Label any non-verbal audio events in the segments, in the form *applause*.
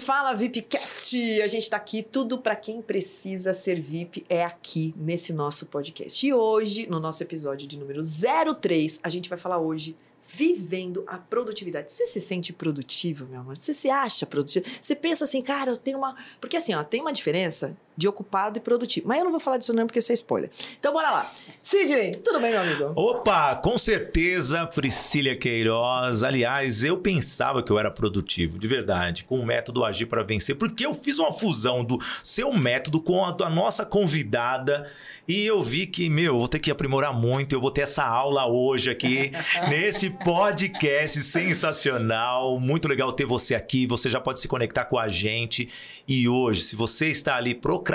Fala VIPcast! A gente tá aqui, tudo para quem precisa ser VIP é aqui nesse nosso podcast. E hoje, no nosso episódio de número 03, a gente vai falar hoje vivendo a produtividade. Você se sente produtivo, meu amor? Você se acha produtivo? Você pensa assim, cara, eu tenho uma. Porque assim, ó, tem uma diferença de ocupado e produtivo. Mas eu não vou falar disso não, porque isso é spoiler. Então bora lá. Sidney, tudo bem, meu amigo? Opa, com certeza, Priscila Queiroz. Aliás, eu pensava que eu era produtivo, de verdade, com o método Agir para Vencer, porque eu fiz uma fusão do seu método com a da nossa convidada e eu vi que, meu, eu vou ter que aprimorar muito, eu vou ter essa aula hoje aqui, *laughs* nesse podcast sensacional. Muito legal ter você aqui, você já pode se conectar com a gente. E hoje, se você está ali procrastinando,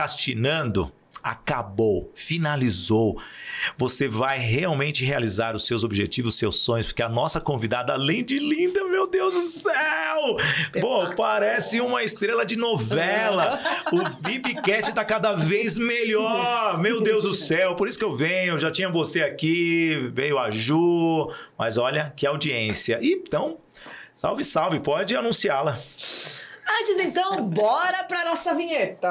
acabou, finalizou. Você vai realmente realizar os seus objetivos, os seus sonhos, porque a nossa convidada, além de linda, meu Deus do céu! Pô, parece uma estrela de novela. O VIPcast tá cada vez melhor. Meu Deus do céu, por isso que eu venho. Já tinha você aqui, veio a Ju, mas olha que audiência. E, então, salve, salve, pode anunciá-la. Antes então, bora pra nossa vinheta.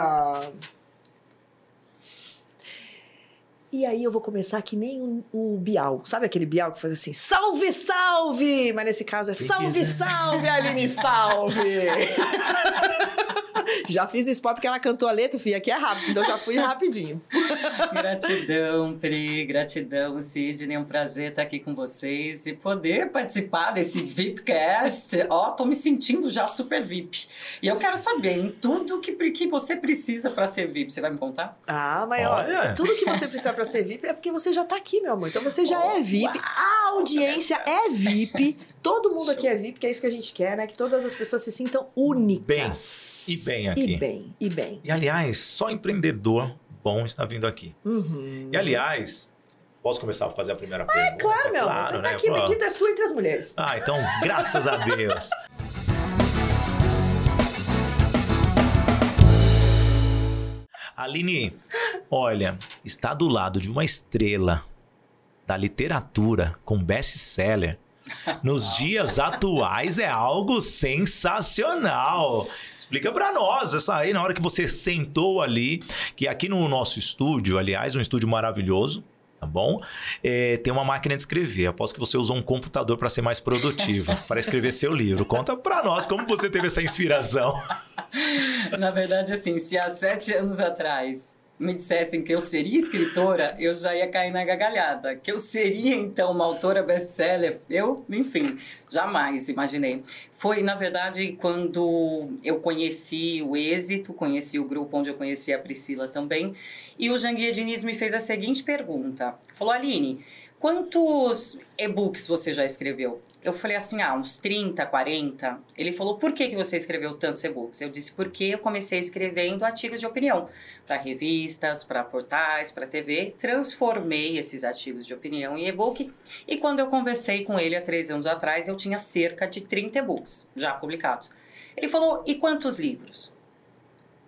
E aí eu vou começar que nem o, o Bial. Sabe aquele Bial que faz assim, salve, salve! Mas nesse caso é salve, salve, Aline, salve! *laughs* já fiz o spot porque ela cantou a letra, filha, aqui é rápido, então já fui rapidinho. gratidão, Pri, gratidão, Sidney, é um prazer estar aqui com vocês e poder participar desse VIPcast. Ó, tô me sentindo já super VIP. E eu quero saber, em tudo que, que você precisa para ser VIP, você vai me contar? Ah, mas olha, tudo que você precisa para ser VIP é porque você já tá aqui, meu amor. Então você já oh, é VIP, uau. a audiência é VIP, todo mundo aqui é VIP, que é isso que a gente quer, né? Que todas as pessoas se sintam únicas. Bem, e bem aqui. E bem, e bem. E aliás, só empreendedor bom está vindo aqui. Uhum. E aliás, posso começar a fazer a primeira ah, pergunta? É claro, meu claro, Você tá né? aqui, Pô. bendita és tu entre as mulheres. Ah, então, graças a Deus. *laughs* Aline, olha, está do lado de uma estrela da literatura com best-seller nos dias atuais é algo sensacional. Explica para nós essa aí na hora que você sentou ali, que aqui no nosso estúdio, aliás, um estúdio maravilhoso, tá bom? É, tem uma máquina de escrever. Aposto que você usou um computador para ser mais produtivo, *laughs* para escrever seu livro. Conta para nós como você teve essa inspiração. *laughs* Na verdade, assim, se há sete anos atrás me dissessem que eu seria escritora, eu já ia cair na gargalhada. Que eu seria, então, uma autora best-seller, eu, enfim, jamais imaginei. Foi, na verdade, quando eu conheci o Êxito, conheci o grupo onde eu conheci a Priscila também, e o Janguia Diniz me fez a seguinte pergunta. Falou, Aline, quantos e-books você já escreveu? Eu falei assim, ah, uns 30, 40. Ele falou, por que, que você escreveu tantos e-books? Eu disse, porque eu comecei escrevendo artigos de opinião para revistas, para portais, para TV. Transformei esses artigos de opinião em e-book. E quando eu conversei com ele há três anos atrás, eu tinha cerca de 30 e-books já publicados. Ele falou, e quantos livros?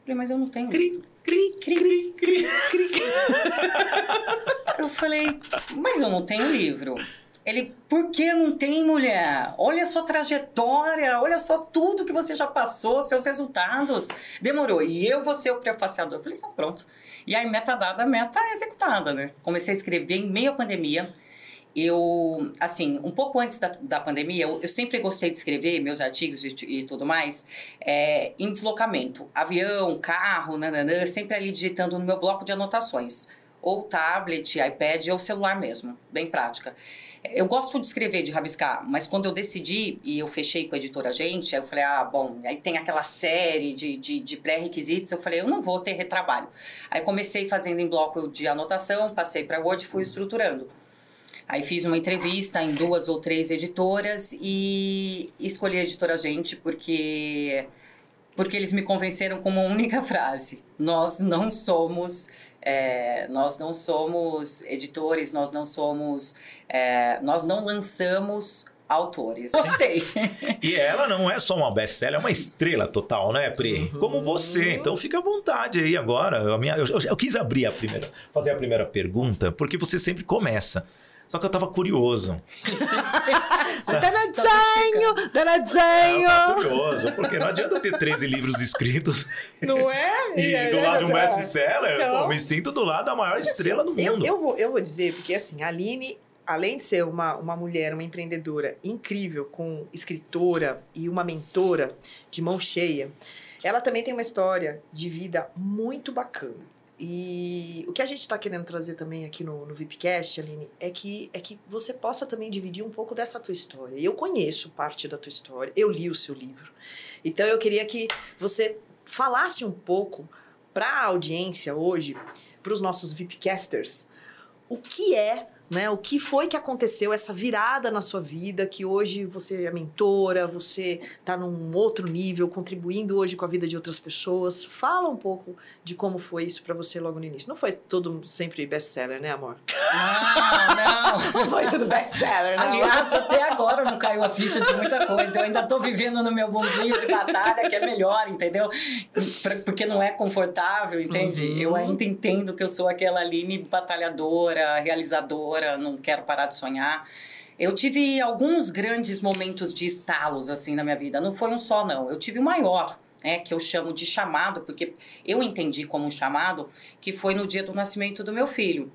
Eu falei, mas eu não tenho. Cri, cri, cri, cri, cri. *laughs* eu falei, mas eu não tenho livro. Ele, por que não tem mulher? Olha a sua trajetória, olha só tudo que você já passou, seus resultados. Demorou. E eu vou ser o prefaciador. Eu falei, então pronto. E aí, meta dada, meta executada, né? Comecei a escrever em meio à pandemia. Eu, assim, um pouco antes da, da pandemia, eu, eu sempre gostei de escrever meus artigos e, e tudo mais é, em deslocamento. Avião, carro, nananã, sempre ali digitando no meu bloco de anotações. Ou tablet, iPad ou celular mesmo. Bem prática. Eu gosto de escrever, de rabiscar, mas quando eu decidi e eu fechei com a editora Gente, aí eu falei, ah, bom, aí tem aquela série de, de, de pré-requisitos, eu falei, eu não vou ter retrabalho. Aí comecei fazendo em bloco de anotação, passei para Word e fui estruturando. Aí fiz uma entrevista em duas ou três editoras e escolhi a editora Gente porque porque eles me convenceram com uma única *laughs* frase: nós não somos é, nós não somos editores, nós não somos, é, nós não lançamos autores. Gostei. e ela não é só uma best-seller, é uma estrela total, né, Pri? Uhum. Como você. Então fica à vontade aí agora. A minha, eu, eu, eu, quis abrir a primeira, fazer a primeira pergunta, porque você sempre começa. Só que eu tava curioso. *laughs* Danadinho, danadinho. É, curioso, porque não adianta ter 13 livros escritos *laughs* Não é? e é, do lado de um é, best-seller. Pô, me sinto do lado da maior Assim, estrela do eu, mundo. eu, vou, eu vou dizer, porque assim, a Aline, além de ser uma, uma mulher, uma empreendedora incrível, com escritora e uma mentora de mão cheia, ela também tem uma história de vida muito bacana. E o que a gente está querendo trazer também aqui no, no VIPcast, Aline, é que, é que você possa também dividir um pouco dessa tua história. Eu conheço parte da tua história, eu li o seu livro. Então eu queria que você falasse um pouco para a audiência hoje, para os nossos VIPcasters, o que é, né? O que foi que aconteceu, essa virada na sua vida, que hoje você é mentora, você está num outro nível, contribuindo hoje com a vida de outras pessoas. Fala um pouco de como foi isso para você logo no início. Não foi tudo sempre best-seller, né, amor? Não, não. *laughs* Não foi tudo best-seller, né? Aliás, até agora não caiu a ficha de muita coisa. Eu ainda tô vivendo no meu mundinho de batalha, que é melhor, entendeu? Porque não é confortável, entende? Uhum. Eu ainda entendo que eu sou aquela Aline batalhadora, realizadora, não quero parar de sonhar. Eu tive alguns grandes momentos de estalos, assim, na minha vida. Não foi um só, não. Eu tive o maior, né, que eu chamo de chamado, porque eu entendi como um chamado, que foi no dia do nascimento do meu filho.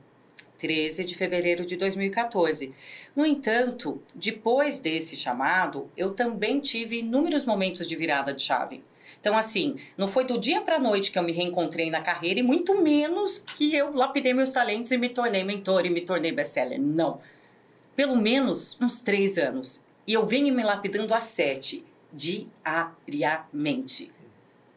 13 de fevereiro de 2014. No entanto, depois desse chamado, eu também tive inúmeros momentos de virada de chave. Então, assim, não foi do dia para noite que eu me reencontrei na carreira e muito menos que eu lapidei meus talentos e me tornei mentor e me tornei best-seller. Não. Pelo menos uns três anos. E eu venho me lapidando há sete, diariamente.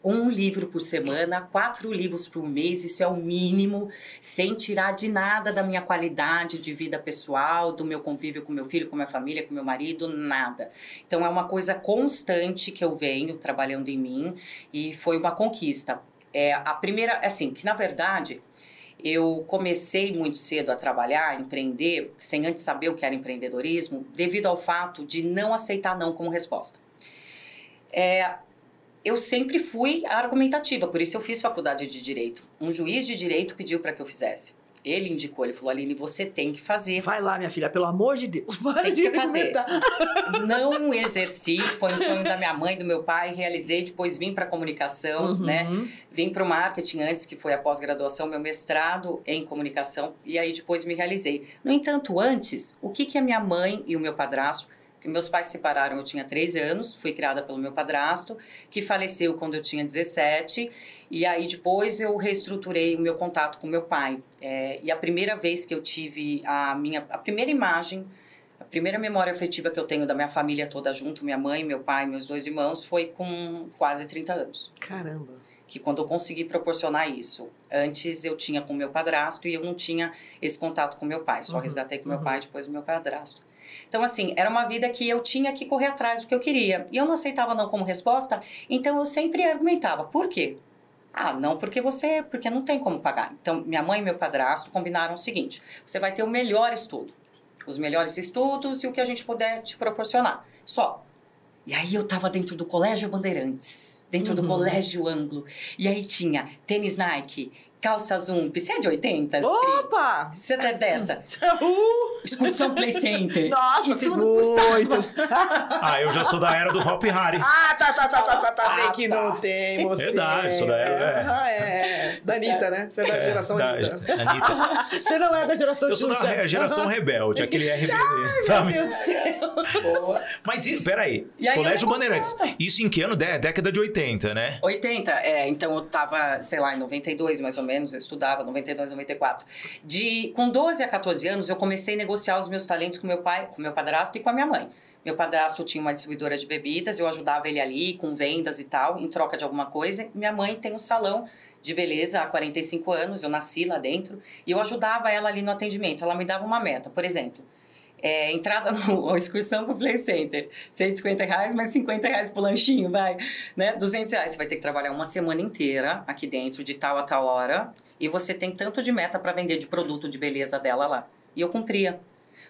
Um livro por semana, quatro livros por mês, isso é o mínimo, sem tirar de nada da minha qualidade de vida pessoal, do meu convívio com meu filho, com minha família, com meu marido, nada. Então é uma coisa constante que eu venho trabalhando em mim e foi uma conquista. É, a primeira, assim, que na verdade eu comecei muito cedo a trabalhar, a empreender, sem antes saber o que era empreendedorismo, devido ao fato de não aceitar não como resposta. É, eu sempre fui argumentativa, por isso eu fiz faculdade de direito. Um juiz de direito pediu para que eu fizesse. Ele indicou, ele falou: Aline, você tem que fazer. Vai lá, minha filha, pelo amor de Deus. *laughs* Para Tem de que fazer. argumentar. *laughs* Não exerci, foi um sonho da minha mãe, do meu pai, realizei, depois vim para comunicação, Uhum. né? Vim para o marketing antes, que foi a pós-graduação, meu mestrado em comunicação, e aí depois me realizei. No entanto, antes, o que, que a minha mãe e o meu padrasto, meus pais se separaram, eu tinha 13 anos, fui criada pelo meu padrasto, que faleceu quando eu tinha 17, e aí depois eu reestruturei o meu contato com meu pai. É, e a primeira vez que eu tive a minha, a primeira imagem a primeira memória afetiva que eu tenho da minha família toda junto, minha mãe, meu pai, meus dois irmãos, foi com quase 30 anos. Caramba. Que quando eu consegui proporcionar isso. Antes eu tinha com meu padrasto e eu não tinha esse contato com meu pai. Só Uhum, resgatei com meu uhum. pai depois do meu padrasto. Então, assim, era uma vida que eu tinha que correr atrás do que eu queria. E eu não aceitava não como resposta, então eu sempre argumentava. Por quê? Ah, não porque você, porque não tem como pagar. Então, minha mãe e meu padrasto combinaram o seguinte: você vai ter o melhor estudo, os melhores estudos e o que a gente puder te proporcionar. Só. E aí eu tava dentro do Colégio Bandeirantes, dentro do Uhum. Colégio Anglo. E aí tinha tênis Nike, calça Zump. Você é de 80? Pri? Opa! Você é dessa? Uh! *laughs* Excursão Play Center. Nossa, E fiz muitos. *laughs* Ah, eu já sou da era do Hop Harry. Ah, tá, tá, tá, tá, tá, tá. Vem Ah, que tá. não tem, você. Verdade, isso daí é- Ah, é. Da Anitta, né? Você é da geração da, Anitta. Anitta. *laughs* Você não é da geração Eu sou da Xuxa. re- geração rebelde, aquele RBD, Meu sabe? Deus do céu. Boa. Mas peraí, E aí Colégio eu Bandeirantes. Isso em que ano? Dé- Década de 80, né? 80, é, então eu tava, sei lá, em 92 mais ou menos, eu estudava, 92, 94. De, com 12 a 14 anos, eu comecei a negociar os meus talentos com meu pai, com meu padrasto e com a minha mãe. Meu padrasto tinha uma distribuidora de bebidas, eu ajudava ele ali com vendas e tal, em troca de alguma coisa. Minha mãe tem um salão de beleza há 45 anos, eu nasci lá dentro, e eu ajudava ela ali no atendimento. Ela me dava uma meta, por exemplo, é, entrada no *laughs* excursão pro Play Center, 150 reais, mais 50 reais pro lanchinho, vai, né? 200 reais, você vai ter que trabalhar uma semana inteira aqui dentro, de tal a tal hora, e você tem tanto de meta para vender de produto de beleza dela lá. E eu cumpria.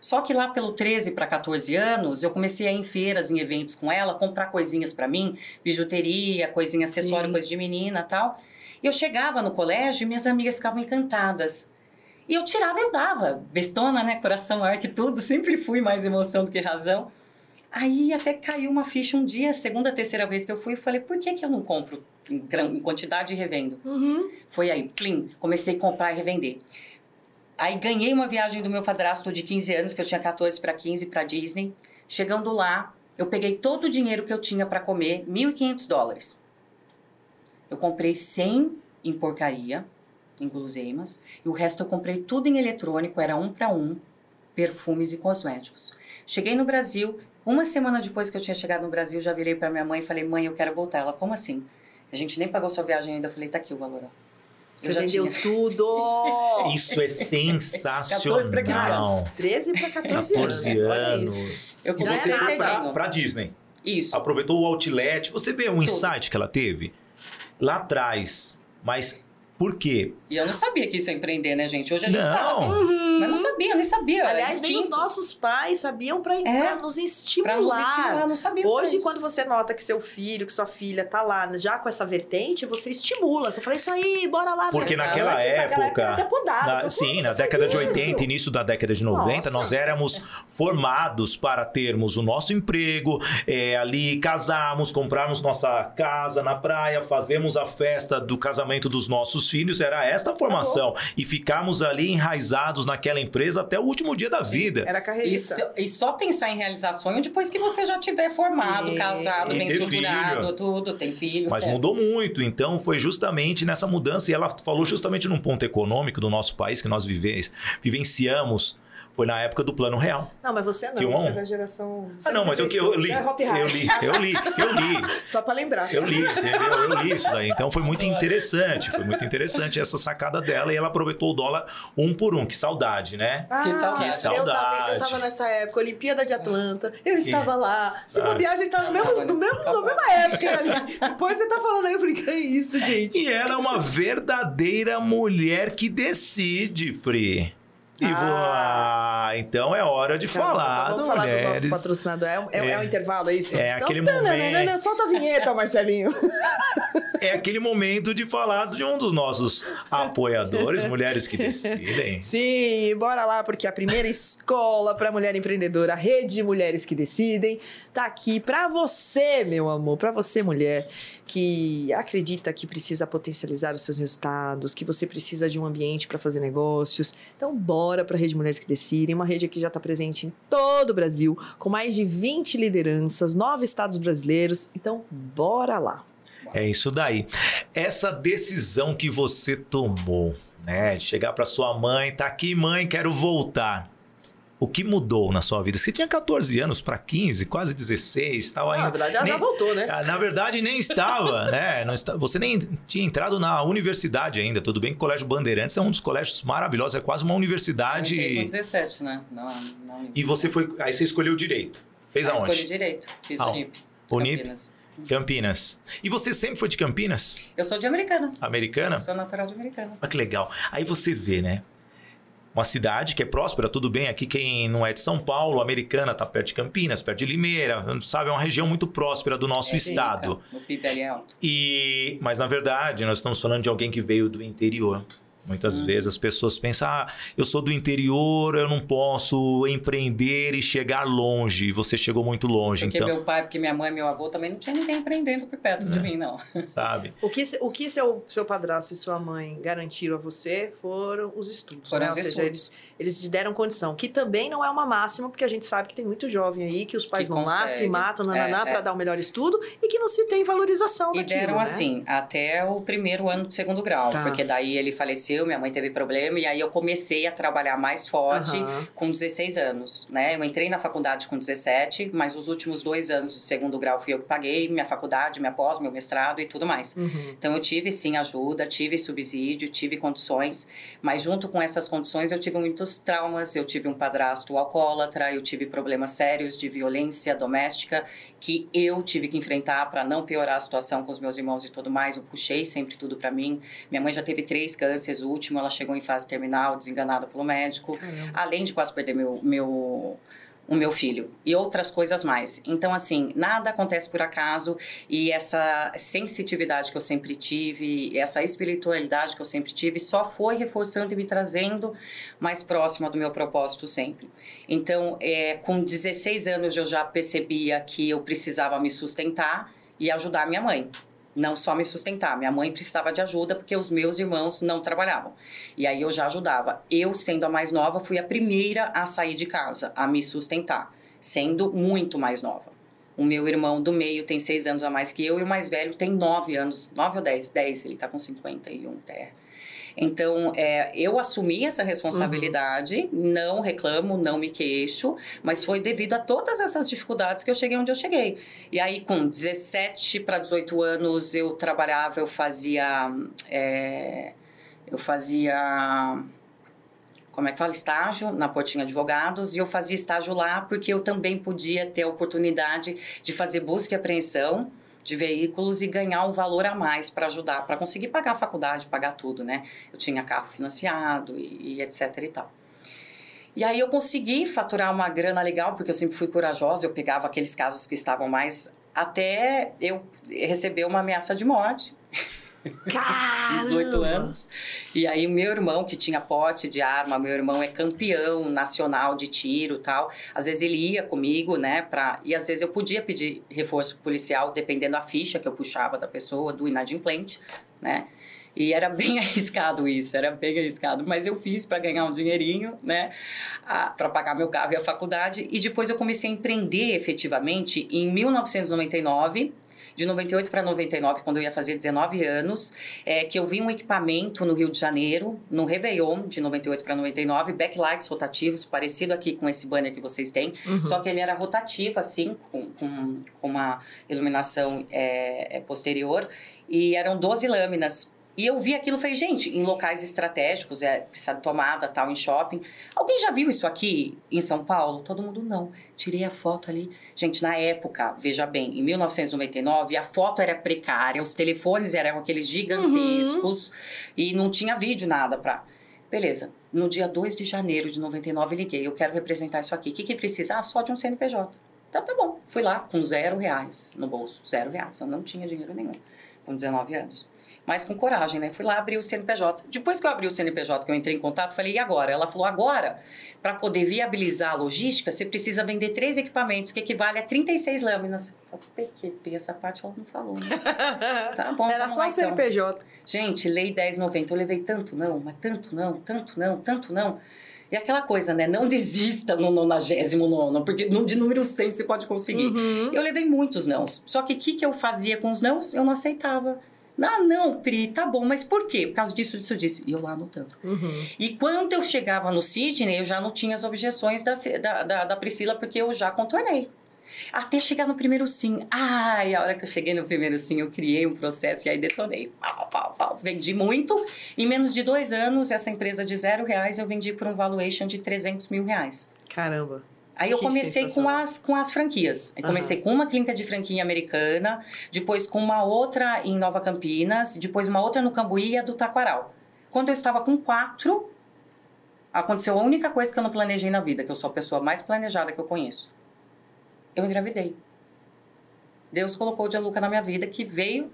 Só que lá pelo 13 para 14 anos, eu comecei a ir em feiras, em eventos com ela, comprar coisinhas para mim, bijuteria, coisinha, acessório, Sim. coisa de menina tal. E eu chegava no colégio e minhas amigas ficavam encantadas. E eu tirava eu dava. Bestona, né? Coração maior que tudo. Sempre fui mais emoção do que razão. Aí até caiu uma ficha um dia, segunda, terceira vez que eu fui, eu falei, por que, que eu não compro em, em quantidade e revendo? Uhum. Foi aí, plim, comecei a comprar e revender. Aí ganhei uma viagem do meu padrasto de 15 anos, que eu tinha 14 para 15 para Disney. Chegando lá, eu peguei todo o dinheiro que eu tinha para comer, 1.500 dólares. Eu comprei 100 em porcaria, em guloseimas, e o resto eu comprei tudo em eletrônico, era um para um, perfumes e cosméticos. Cheguei no Brasil, uma semana depois que eu tinha chegado no Brasil, já virei para minha mãe e falei: "Mãe, eu quero voltar". Ela: "Como assim?" A gente nem pagou sua viagem ainda. Eu falei: "Tá aqui o valor". ó." Eu Você já vendeu tinha. tudo! *laughs* Isso é 14 pra 15 sensacional. 13 para 14, 14 anos. Anos. Eu E Já você foi pra, pra Disney. Isso. Aproveitou o outlet. Você vê um insight que ela teve lá atrás. Mas por quê? E eu não sabia que isso é empreender, né, gente? Hoje a gente Não. sabe. Mas não sabia, eu nem sabia. Aliás, nem os nossos pais sabiam para É, nos Pra estimular. nos estimular, não sabia. Hoje, quando você nota que seu filho, que sua filha tá lá já com essa vertente, você estimula. Você fala, isso aí, bora lá. Porque gente." naquela Antes, naquela época, era época, até podado. Na- sim, "Como na década de faz 80, isso?" início da década de 90, Nossa. nós éramos formados para termos o nosso emprego, é, ali casarmos, comprarmos nossa casa na praia, fazermos a festa do casamento dos nossos filhos, era esta a formação. E ficarmos ali enraizados naquela empresa até o último dia da vida. Era E carreirista. só, e só pensar em realizar sonho depois que você já tiver formado, E- casado, e bem estruturado, filho. tudo, tem filho. Mas é. mudou muito, então foi justamente nessa mudança, e ela falou justamente num ponto econômico do nosso país que nós vive- vivenciamos, foi na época do Plano Real. Não, mas você não, Que você um- é da geração... Ah, não, mas eu, eu li. Você é. Eu li, eu li, eu *laughs* li. Só pra lembrar. Eu li, entendeu? Eu li isso daí. Então foi muito interessante, foi muito interessante essa sacada dela e ela aproveitou o dólar um por um. Que saudade, né? Ah, Que saudade. Eu tava, saudade. eu tava nessa época, Olimpíada de Atlanta, eu estava lá. Se Ah. bobear, a gente tava no mesmo, no mesmo, na mesma época ali. Depois você tá falando aí, eu falei, que é isso, gente? E ela é uma verdadeira mulher que decide, Pri. E vou... Ah. ah, então é hora de falar, Vamos do falar dos nossos mulheres. patrocinadores. É, é, É. é um intervalo, é isso? É aquele tananana, momento. Solta a vinheta, Marcelinho. É aquele momento de falar de um dos nossos apoiadores, mulheres que decidem. Sim, bora lá, porque a primeira escola para mulher empreendedora, a Rede de Mulheres que Decidem, tá aqui para você, meu amor, para você, mulher, que acredita que precisa potencializar os seus resultados, que você precisa de um ambiente para fazer negócios. Então, bora para a Rede de Mulheres que Decidem, uma rede que já está presente em todo o Brasil, com mais de 20 lideranças, nove estados brasileiros. Então, bora lá. É isso daí. Essa decisão que você tomou, né? Chegar para sua mãe, tá aqui, mãe, quero voltar. O que mudou na sua vida? Você tinha 14 anos para 15, quase 16, estava Ah, na ainda. verdade, ela já nem- voltou, né? Ah, Na verdade, nem estava, *laughs* né? Não está- você nem tinha entrado na universidade ainda. Tudo bem que o Colégio Bandeirantes é um dos colégios maravilhosos, é quase uma Eu universidade. entrei com 17, né? Não, não, E você foi. Aí você escolheu direito. Fez Ah, escolhi aonde? direito. Fiz Ah, Unip. Unip? Campinas. Campinas. E você sempre foi de Campinas? Eu sou de Americana. Americana? Sou natural de Americana. Olha que legal. Aí você vê, né? Uma cidade que é próspera, tudo bem. Aqui quem não é de São Paulo, Americana, tá perto de Campinas, perto de Limeira, sabe? É uma região muito próspera do nosso É estado. rica, O PIB é alto. E, mas na verdade, nós estamos falando de alguém que veio do interior. Muitas Hum. vezes as pessoas pensam: ah, eu sou do interior, eu não posso empreender e chegar longe. E Você chegou muito longe, Porque então, meu pai, porque minha mãe e meu avô também não tinha ninguém empreendendo por perto É. de mim, não. *laughs* sabe? O que, o que seu, seu padrasto e sua mãe garantiram a você foram os estudos, Foram né? os Ou seja, estudos. eles, eles te deram condição, que também não é uma máxima, porque a gente sabe que tem muito jovem aí que os pais Que vão lá, consegue. se matam, nananá, É, para é. dar o melhor estudo e que não se tem valorização E daquilo, deram né? assim, até o primeiro ano de segundo grau. Tá. Porque daí ele faleceu, minha mãe teve problema, e aí eu comecei a trabalhar mais forte Aham. com 16 anos, né? Eu entrei na faculdade com 17, mas os últimos dois anos do segundo grau fui eu que paguei, minha faculdade, minha pós, meu mestrado e tudo mais. Uhum. Então eu tive sim ajuda, tive subsídio, tive condições, mas junto com essas condições eu tive muitos traumas, eu tive um padrasto alcoólatra, eu tive problemas sérios de violência doméstica que eu tive que enfrentar para não piorar a situação com os meus irmãos e tudo mais. Eu puxei sempre tudo para mim. Minha mãe já teve três cânceres, último ela chegou em fase terminal, desenganada pelo médico. Caramba. Além de quase perder meu, meu o meu filho e outras coisas mais. Então, assim, nada acontece por acaso e essa sensitividade que eu sempre tive, essa espiritualidade que eu sempre tive, só foi reforçando e me trazendo mais próxima do meu propósito sempre. Então, é, com 16 anos eu já percebia que eu precisava me sustentar e ajudar minha mãe não só me sustentar. Minha mãe precisava de ajuda porque os meus irmãos não trabalhavam. E aí eu já ajudava. Eu, sendo a mais nova, fui a primeira a sair de casa, a me sustentar, sendo muito mais nova. O meu irmão do meio tem seis anos a mais que eu e o mais velho tem nove anos, nove ou dez, dez, ele tá com 51, é. Então, é, eu assumi essa responsabilidade, uhum. não reclamo, não me queixo, mas foi devido a todas essas dificuldades que eu cheguei onde eu cheguei. E aí, com 17 para 18 anos, eu trabalhava, eu fazia. É, eu fazia como é que fala, estágio na Portinha Advogados e eu fazia estágio lá porque eu também podia ter a oportunidade de fazer busca e apreensão de veículos e ganhar um valor a mais para ajudar, para conseguir pagar a faculdade, pagar tudo, né? Eu tinha carro financiado e, e etc e tal. E aí eu consegui faturar uma grana legal, porque eu sempre fui corajosa, eu pegava aqueles casos que estavam mais até eu receber uma ameaça de morte. *laughs* Caramba! 18 anos. E aí, meu irmão, que tinha pote de arma, meu irmão é campeão nacional de tiro tal. Às vezes ele ia comigo, né? Pra... E às vezes eu podia pedir reforço policial, dependendo da ficha que eu puxava da pessoa, do inadimplente, né? E era bem *laughs* arriscado isso, era bem arriscado, mas eu fiz para ganhar um dinheirinho, né, para pagar meu carro e a faculdade. E depois eu comecei a empreender efetivamente em 1999 de 98 para 99, quando eu ia fazer 19 anos, é, que eu vi um equipamento no Rio de Janeiro, no Réveillon, de 98 para 99, backlights rotativos, parecido aqui com esse banner que vocês têm, uhum. só que ele era rotativo, assim, com, com, com uma iluminação é, é posterior, e eram 12 lâminas e eu vi aquilo e falei, gente, em locais estratégicos, é, precisa de tomada, tal, em shopping. Alguém já viu isso aqui em São Paulo? Todo mundo não. Tirei a foto ali. Gente, na época, veja bem, em 1999, a foto era precária, os telefones eram aqueles gigantescos uhum. e não tinha vídeo, nada pra. Beleza. No dia 2 de janeiro de 99, liguei. Eu quero representar isso aqui. O que, que precisa? Ah, só de um CNPJ. Então tá bom. Fui lá com zero reais no bolso. Zero reais. Eu não tinha dinheiro nenhum. Com 19 anos mas com coragem, né? Fui lá abrir o CNPJ. Depois que eu abri o CNPJ, que eu entrei em contato, falei, e agora? Ela falou, agora, para poder viabilizar a logística, você precisa vender três equipamentos, que equivale a 36 lâminas. Eu falei, PQP, essa parte ela não falou, né? *laughs* tá bom, Era só o CNPJ. Então. Gente, lei 1090, eu levei tanto não, mas tanto não, tanto não, tanto não. E aquela coisa, né? Não *laughs* desista no 99, porque de número 100 você pode conseguir. Uhum. Eu levei muitos não. Só que o que, que eu fazia com os não? Eu não aceitava. Ah, não, Pri, tá bom, mas por quê? Por causa disso, disso, disso. E eu lá anotando. Uhum. E quando eu chegava no Sidney, eu já não tinha as objeções da, da, da, Priscila, porque eu já contornei. Até chegar no primeiro sim. Ai, a hora que eu cheguei no primeiro sim, eu criei um processo e aí detonei. Pau, pau, pau. Vendi muito. Em menos de dois anos, essa empresa de zero reais eu vendi por um valuation de 300 mil reais. Caramba. Aí eu comecei com as, com as franquias. Eu uhum. comecei com uma clínica de franquia americana, depois com uma outra em Nova Campinas, depois uma outra no Cambuí e a do Taquaral. Quando eu estava com quatro, aconteceu a única coisa que eu não planejei na vida, que eu sou a pessoa mais planejada que eu conheço. Eu engravidei. Deus colocou o Gianluca na minha vida, que veio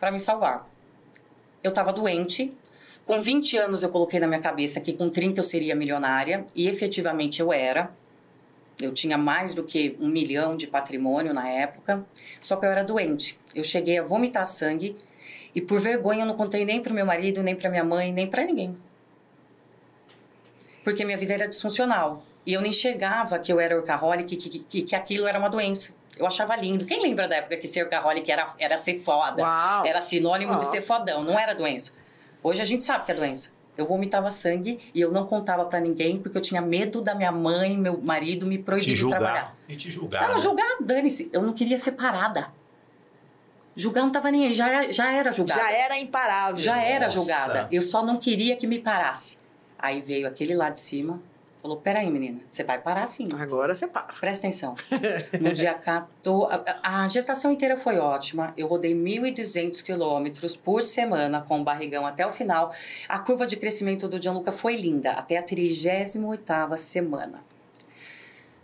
para me salvar. Eu estava doente. Com 20 anos eu coloquei na minha cabeça que com 30 eu seria milionária, e efetivamente eu era. Eu tinha mais do que um milhão de patrimônio na época, só que eu era doente. Eu cheguei a vomitar sangue e por vergonha eu não contei nem para meu marido, nem para minha mãe, nem para ninguém. Porque minha vida era disfuncional. E eu nem chegava que eu era workaholic, que, que, que aquilo era uma doença. Eu achava lindo. Quem lembra da época que ser workaholic era, era ser foda? Uau. Era sinônimo Nossa. de ser fodão, não era doença. Hoje a gente sabe que é doença. Eu vomitava sangue e eu não contava para ninguém porque eu tinha medo da minha mãe, meu marido me proibir de trabalhar. E te julgar. Não, né? julgar, dane-se. Eu não queria ser parada. Julgar não tava nem aí, já era, já era julgada. Já era imparável. Já era julgada. Eu só não queria que me parasse. Aí veio aquele lá de cima, Falou, peraí, menina, você vai parar sim. Agora você para. Presta atenção. *laughs* No dia 14... A gestação inteira foi ótima. Eu rodei 1.200 quilômetros por semana com o barrigão até o final. A curva de crescimento do Gianluca foi linda, até a 38ª semana.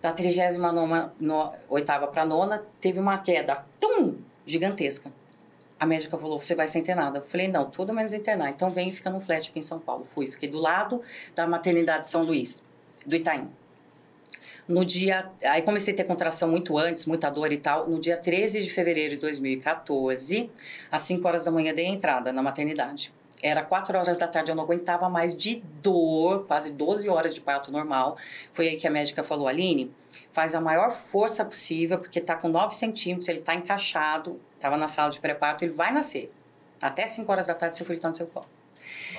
Da 38 para nona, teve uma queda tum, gigantesca. A médica falou: você vai ser internada. Eu falei: não, tudo menos internar. Então vem e fica no flat aqui em São Paulo. Fui, fiquei do lado da maternidade São Luís, do Itaim. No dia. Aí comecei a ter contração muito antes, muita dor e tal. No dia 13 de fevereiro de 2014, às 5 horas da manhã, dei entrada na maternidade. Era 4 horas da tarde, eu não aguentava mais de dor, quase 12 horas de parto normal. Foi aí que a médica falou: Aline, faz a maior força possível, porque tá com 9 centímetros, ele tá encaixado, tava na sala de pré-parto, ele vai nascer. Até 5 horas da tarde, seu filho tá no seu colo.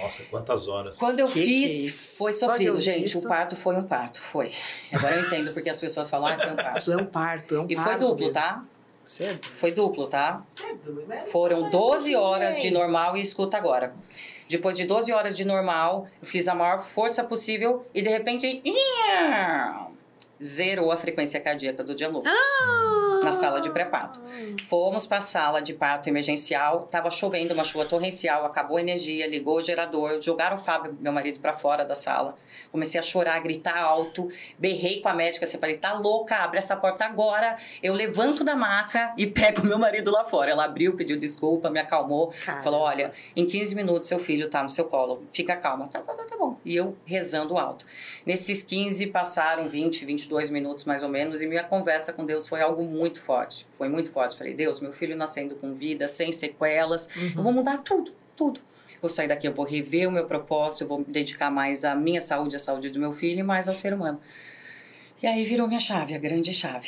Nossa, quantas horas. Quando eu Que fiz, que é foi sofrido, gente. isso? O parto foi um parto, foi. Agora eu entendo porque as pessoas falam, ah, foi um parto. Isso é um parto, é um E parto foi duplo, mesmo. tá? Certo? Foi duplo, tá? Certo. mas- Foram Nossa, 12 eu não horas de normal e escuta agora. Depois de 12 horas de normal, eu fiz a maior força possível e de repente. Zerou a frequência cardíaca do dialuno. Na sala de pré-parto. Fomos para a sala de parto emergencial, tava chovendo, uma chuva torrencial, acabou a energia, ligou o gerador, jogaram o Fábio, meu marido, para fora da sala. Comecei a chorar, gritar alto, berrei com a médica, você falei, tá louca, abre essa porta agora. Eu levanto da maca e pego meu marido lá fora. Ela abriu, pediu desculpa, me acalmou, Caramba. falou, olha, em 15 minutos seu filho tá no seu colo, fica calma. Tá, tá, tá bom. E eu rezando alto. Nesses 15 passaram 20, 22 minutos mais ou menos e minha conversa com Deus foi algo muito forte. Foi muito forte. Falei, Deus, meu filho nascendo com vida, sem sequelas, Uhum. eu vou mudar tudo, tudo. Vou sair daqui, eu vou rever o meu propósito, eu vou me dedicar mais à minha saúde, à saúde do meu filho e mais ao ser humano. E aí virou minha chave, a grande chave.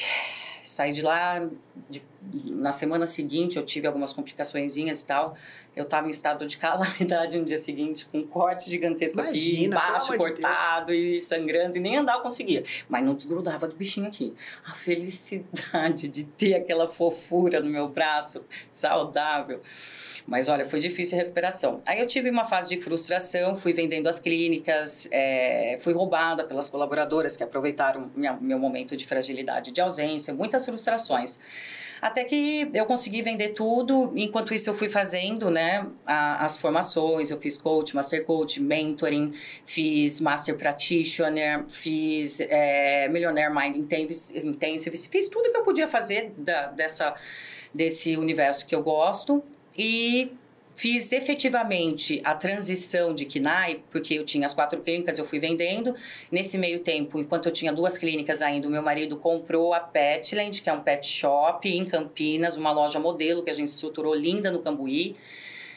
Saí de lá, de- na semana seguinte eu tive algumas complicaçõezinhas e tal. Eu estava em estado de calamidade *laughs* no dia seguinte, com um corte gigantesco aqui, Imagina, pelo embaixo, amor de cortado e sangrando, e nem andar eu conseguia. Mas não desgrudava do bichinho aqui. A felicidade de ter aquela fofura no meu braço, saudável. Mas olha, foi difícil a recuperação. Aí eu tive uma fase de frustração, fui vendendo as clínicas, é, fui roubada pelas colaboradoras que aproveitaram minha, meu momento de fragilidade de ausência, muitas frustrações. Até que eu consegui vender tudo, enquanto isso eu fui fazendo, né, a- as formações, eu fiz coach, master coach, mentoring, fiz master practitioner, fiz é, Millionaire Mind Intensive, fiz tudo que eu podia fazer da- dessa, desse universo que eu gosto e fiz efetivamente a transição de KINAI, porque eu tinha as quatro clínicas, eu fui vendendo. Nesse meio tempo, enquanto eu tinha duas clínicas ainda, o meu marido comprou a Petland, que é um pet shop em Campinas, uma loja modelo que a gente estruturou linda no Cambuí.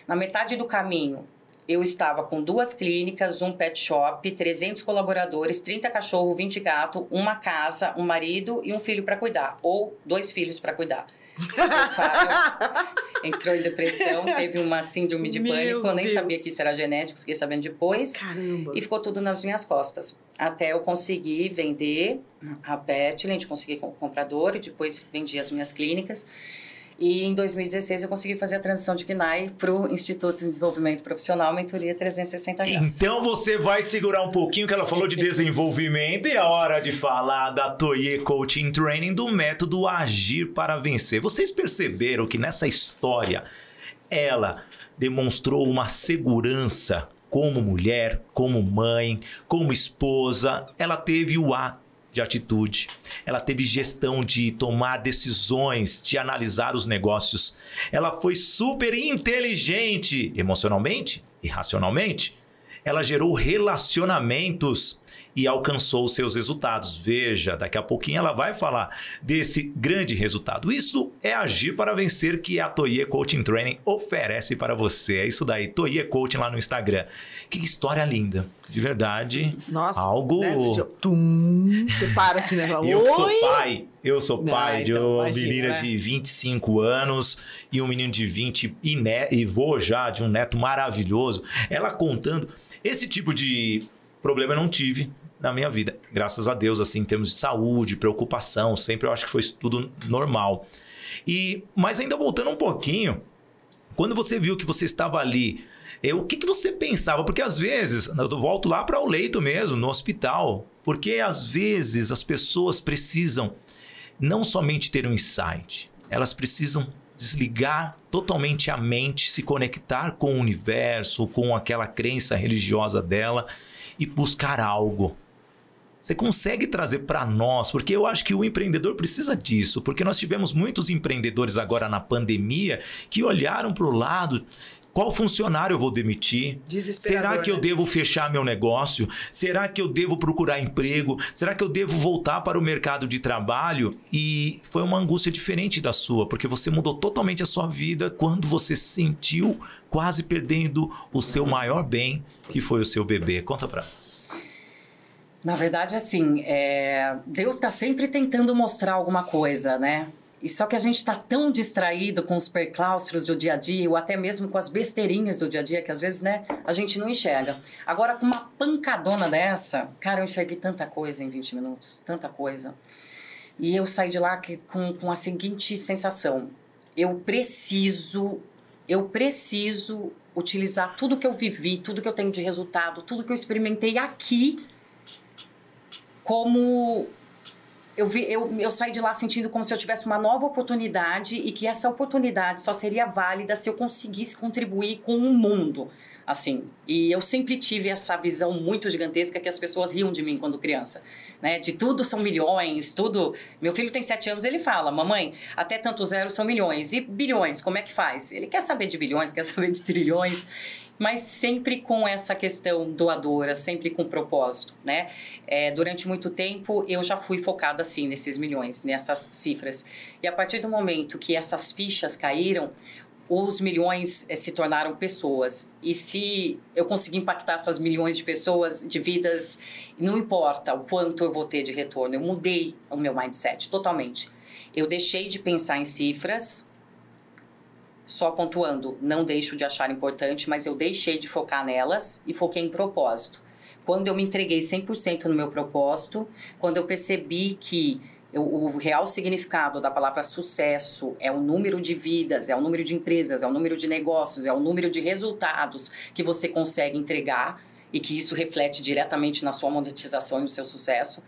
Na metade do caminho, eu estava com duas clínicas, um pet shop, 300 colaboradores, 30 cachorros, 20 gatos, uma casa, um marido e um filho para cuidar, ou dois filhos para cuidar. O *laughs* Fábio entrou em depressão, teve uma síndrome de Meu pânico, eu nem Deus. sabia que isso era genético, fiquei sabendo depois. Caramba. E ficou tudo nas minhas costas. Até eu conseguir vender a Petland, consegui com- comprador e depois vendi as minhas clínicas. E em 2016 eu consegui fazer a transição de PNAE para o Instituto de Desenvolvimento Profissional Mentoria 360 Graus. Então você vai segurar um pouquinho que ela falou de desenvolvimento e é hora de falar da Toye Coaching Training do método Agir para Vencer. Vocês perceberam que nessa história ela demonstrou uma segurança como mulher, como mãe, como esposa. Ela teve o A de atitude. Ela teve gestão de tomar decisões, de analisar os negócios. Ela foi super inteligente emocionalmente e racionalmente. Ela gerou relacionamentos e alcançou seus resultados. Veja, daqui a pouquinho ela vai falar desse grande resultado. Isso é agir para vencer que a Toye Coaching Training oferece para você. É isso daí, Toye Coaching lá no Instagram. Que história linda, de verdade. Nossa. Algo. Né? Tum, você para assim, né? Eu que sou pai, eu sou Não, pai de então, uma imagina, menina né? de 25 anos e um menino de 20 e, ne e vou já de um neto maravilhoso. Ela contando. Esse tipo de problema eu não tive na minha vida. Graças a Deus, assim, em termos de saúde, preocupação, sempre eu acho que foi tudo normal. E, mas ainda voltando um pouquinho, quando você viu que você estava ali, eh, o que, que você pensava? Porque às vezes, eu volto lá para o leito mesmo, no hospital, porque às vezes as pessoas precisam não somente ter um insight, elas precisam desligar totalmente a mente, se conectar com o universo, com aquela crença religiosa dela e buscar algo. Você consegue trazer para nós, porque eu acho que o empreendedor precisa disso, porque nós tivemos muitos empreendedores agora na pandemia que olharam para o lado qual funcionário eu vou demitir? Será que eu né? devo fechar meu negócio? Será que eu devo procurar emprego? Será que eu devo voltar para o mercado de trabalho? E foi uma angústia diferente da sua, porque você mudou totalmente a sua vida quando você se sentiu quase perdendo o seu maior bem, que foi o seu bebê. Conta para nós. Na verdade, assim, é... Deus está sempre tentando mostrar alguma coisa, né? E só que a gente está tão distraído com os perclaustros do dia a dia, ou até mesmo com as besteirinhas do dia a dia, que às vezes, né, a gente não enxerga. Agora, com uma pancadona dessa, cara, eu enxerguei tanta coisa em 20 minutos, tanta coisa. E eu saí de lá com, com a seguinte sensação: eu preciso, eu preciso utilizar tudo que eu vivi, tudo que eu tenho de resultado, tudo que eu experimentei aqui como eu, vi, eu, eu saí de lá sentindo como se eu tivesse uma nova oportunidade e que essa oportunidade só seria válida se eu conseguisse contribuir com o mundo. Assim, e eu sempre tive essa visão muito gigantesca que as pessoas riam de mim quando criança, né? De tudo são milhões, tudo. Meu filho tem sete anos, ele fala, mamãe, até tanto zero são milhões e bilhões, como é que faz? Ele quer saber de bilhões, *laughs* quer saber de trilhões mas sempre com essa questão doadora, sempre com propósito, né? É, durante muito tempo eu já fui focada assim nesses milhões, nessas cifras. E a partir do momento que essas fichas caíram, os milhões eh, se tornaram pessoas. E se eu conseguir impactar essas milhões de pessoas, de vidas, não importa o quanto eu vou ter de retorno, eu mudei o meu mindset totalmente. Eu deixei de pensar em cifras, só pontuando, não deixo de achar importante, mas eu deixei de focar nelas e foquei em propósito. Quando eu me entreguei 100% no meu propósito, quando eu percebi que o real significado da palavra sucesso é o número de vidas, é o número de empresas, é o número de negócios, é o número de resultados que você consegue entregar e que isso reflete diretamente na sua monetização e no seu sucesso.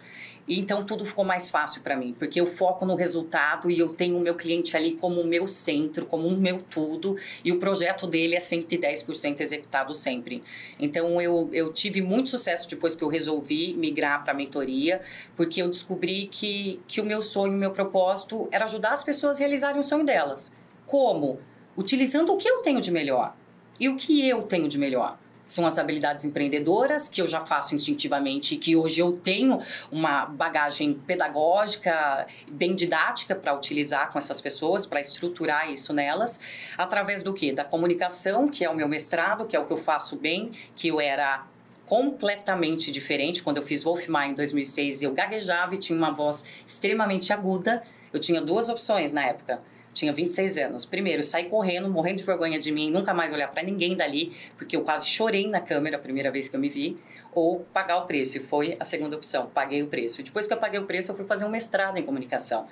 E então tudo ficou mais fácil para mim, porque eu foco no resultado e eu tenho o meu cliente ali como o meu centro, como o meu tudo, e o projeto dele é 110% executado sempre. Então eu, eu tive muito sucesso depois que eu resolvi migrar para a mentoria, porque eu descobri que, que o meu sonho, o meu propósito era ajudar as pessoas a realizarem o sonho delas. Como? Utilizando o que eu tenho de melhor. E o que eu tenho de melhor? São as habilidades empreendedoras, que eu já faço instintivamente e que hoje eu tenho uma bagagem pedagógica, bem didática para utilizar com essas pessoas, para estruturar isso nelas, através do que? Da comunicação, que é o meu mestrado, que é o que eu faço bem, que eu era completamente diferente. Quando eu fiz Wolf Maia em 2006, eu gaguejava e tinha uma voz extremamente aguda. Eu tinha duas opções na época tinha 26 anos. Primeiro, sair correndo, morrendo de vergonha de mim, nunca mais olhar para ninguém dali, porque eu quase chorei na câmera a primeira vez que eu me vi, ou pagar o preço. E foi a segunda opção, paguei o preço. Depois que eu paguei o preço, eu fui fazer um mestrado em comunicação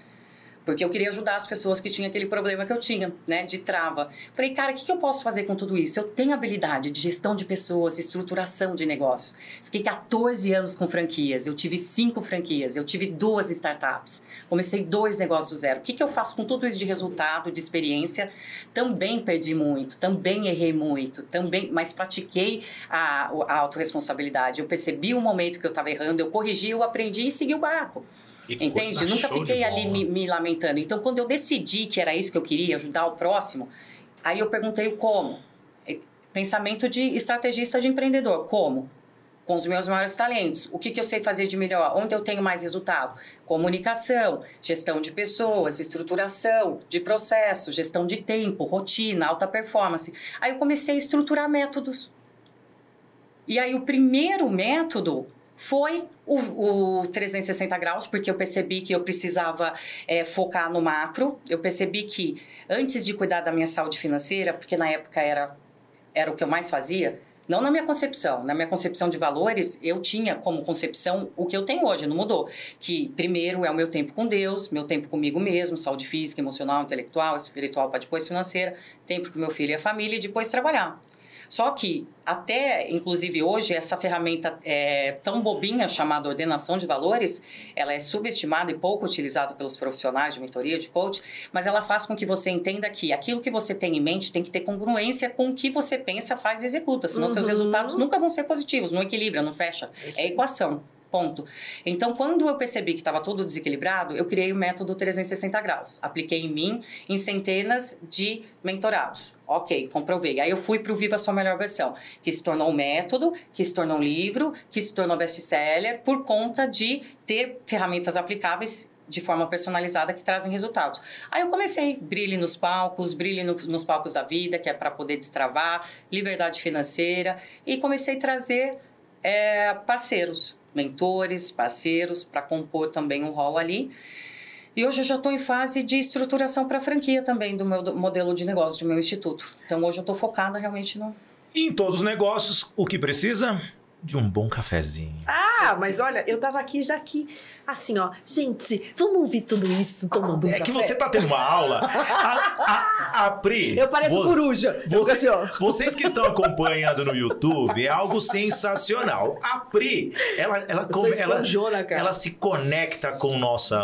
porque eu queria ajudar as pessoas que tinham aquele problema que eu tinha, né, de trava. Falei, cara, o que, que eu posso fazer com tudo isso? Eu tenho habilidade de gestão de pessoas, estruturação de negócios. Fiquei 14 anos com franquias, eu tive cinco franquias, eu tive duas startups, comecei dois negócios do zero. O que, que eu faço com tudo isso de resultado, de experiência? Também perdi muito, também errei muito, também, mas pratiquei a, a autorresponsabilidade. Eu percebi o momento que eu estava errando, eu corrigi, eu aprendi e segui o barco. Que Entende? Nunca fiquei ali me, me, lamentando. Então, quando eu decidi que era isso que eu queria, ajudar o próximo, aí eu perguntei o como. É, pensamento de estrategista de empreendedor. Como? Com os meus maiores talentos. O que, que eu sei fazer de melhor? Onde eu tenho mais resultado? Comunicação, gestão de pessoas, estruturação de processos, gestão de tempo, rotina, alta performance. Aí eu comecei a estruturar métodos. E aí o primeiro método foi o, o 360 graus, porque eu percebi que eu precisava é, focar no macro. Eu percebi que antes de cuidar da minha saúde financeira, porque na época era, era o que eu mais fazia, não na minha concepção, na minha concepção de valores, eu tinha como concepção o que eu tenho hoje, não mudou. Que primeiro é o meu tempo com Deus, meu tempo comigo mesmo, saúde física, emocional, intelectual, espiritual, para depois financeira, tempo com meu filho e a família e depois trabalhar. Só que até, inclusive hoje, essa ferramenta é tão bobinha chamada ordenação de valores, ela é subestimada e pouco utilizada pelos profissionais de mentoria, de coach, mas ela faz com que você entenda que aquilo que você tem em mente tem que ter congruência com o que você pensa, faz e executa, senão uhum. seus resultados nunca vão ser positivos, não equilibra, não fecha. É, é equação. Ponto. Então, quando eu percebi que estava tudo desequilibrado, eu criei o método 360 graus. Apliquei em mim em centenas de mentorados. Ok, comprovei. Aí eu fui para o Viva Sua Melhor Versão, que se tornou um método, que se tornou um livro, que se tornou best-seller, por conta de ter ferramentas aplicáveis de forma personalizada que trazem resultados. Aí eu comecei, brilhe nos palcos, brilhe no, nos palcos da vida, que é para poder destravar, liberdade financeira, e comecei a trazer é, parceiros, mentores, parceiros, para compor também um rol ali. E hoje eu já estou em fase de estruturação para franquia também do meu modelo de negócio, do meu instituto. Então hoje eu estou focada realmente no. Em todos os negócios, o que precisa? De um bom cafezinho. Ah, mas olha, eu tava aqui já aqui assim, ó. Gente, vamos ouvir tudo isso tomando um É café? que você tá tendo uma aula. A, a, a Pri. Eu pareço vo- coruja. Você- assim, ó. vocês que estão acompanhando no YouTube, é algo sensacional. A Pri, ela, ela, come- ela, ela se conecta com o nosso,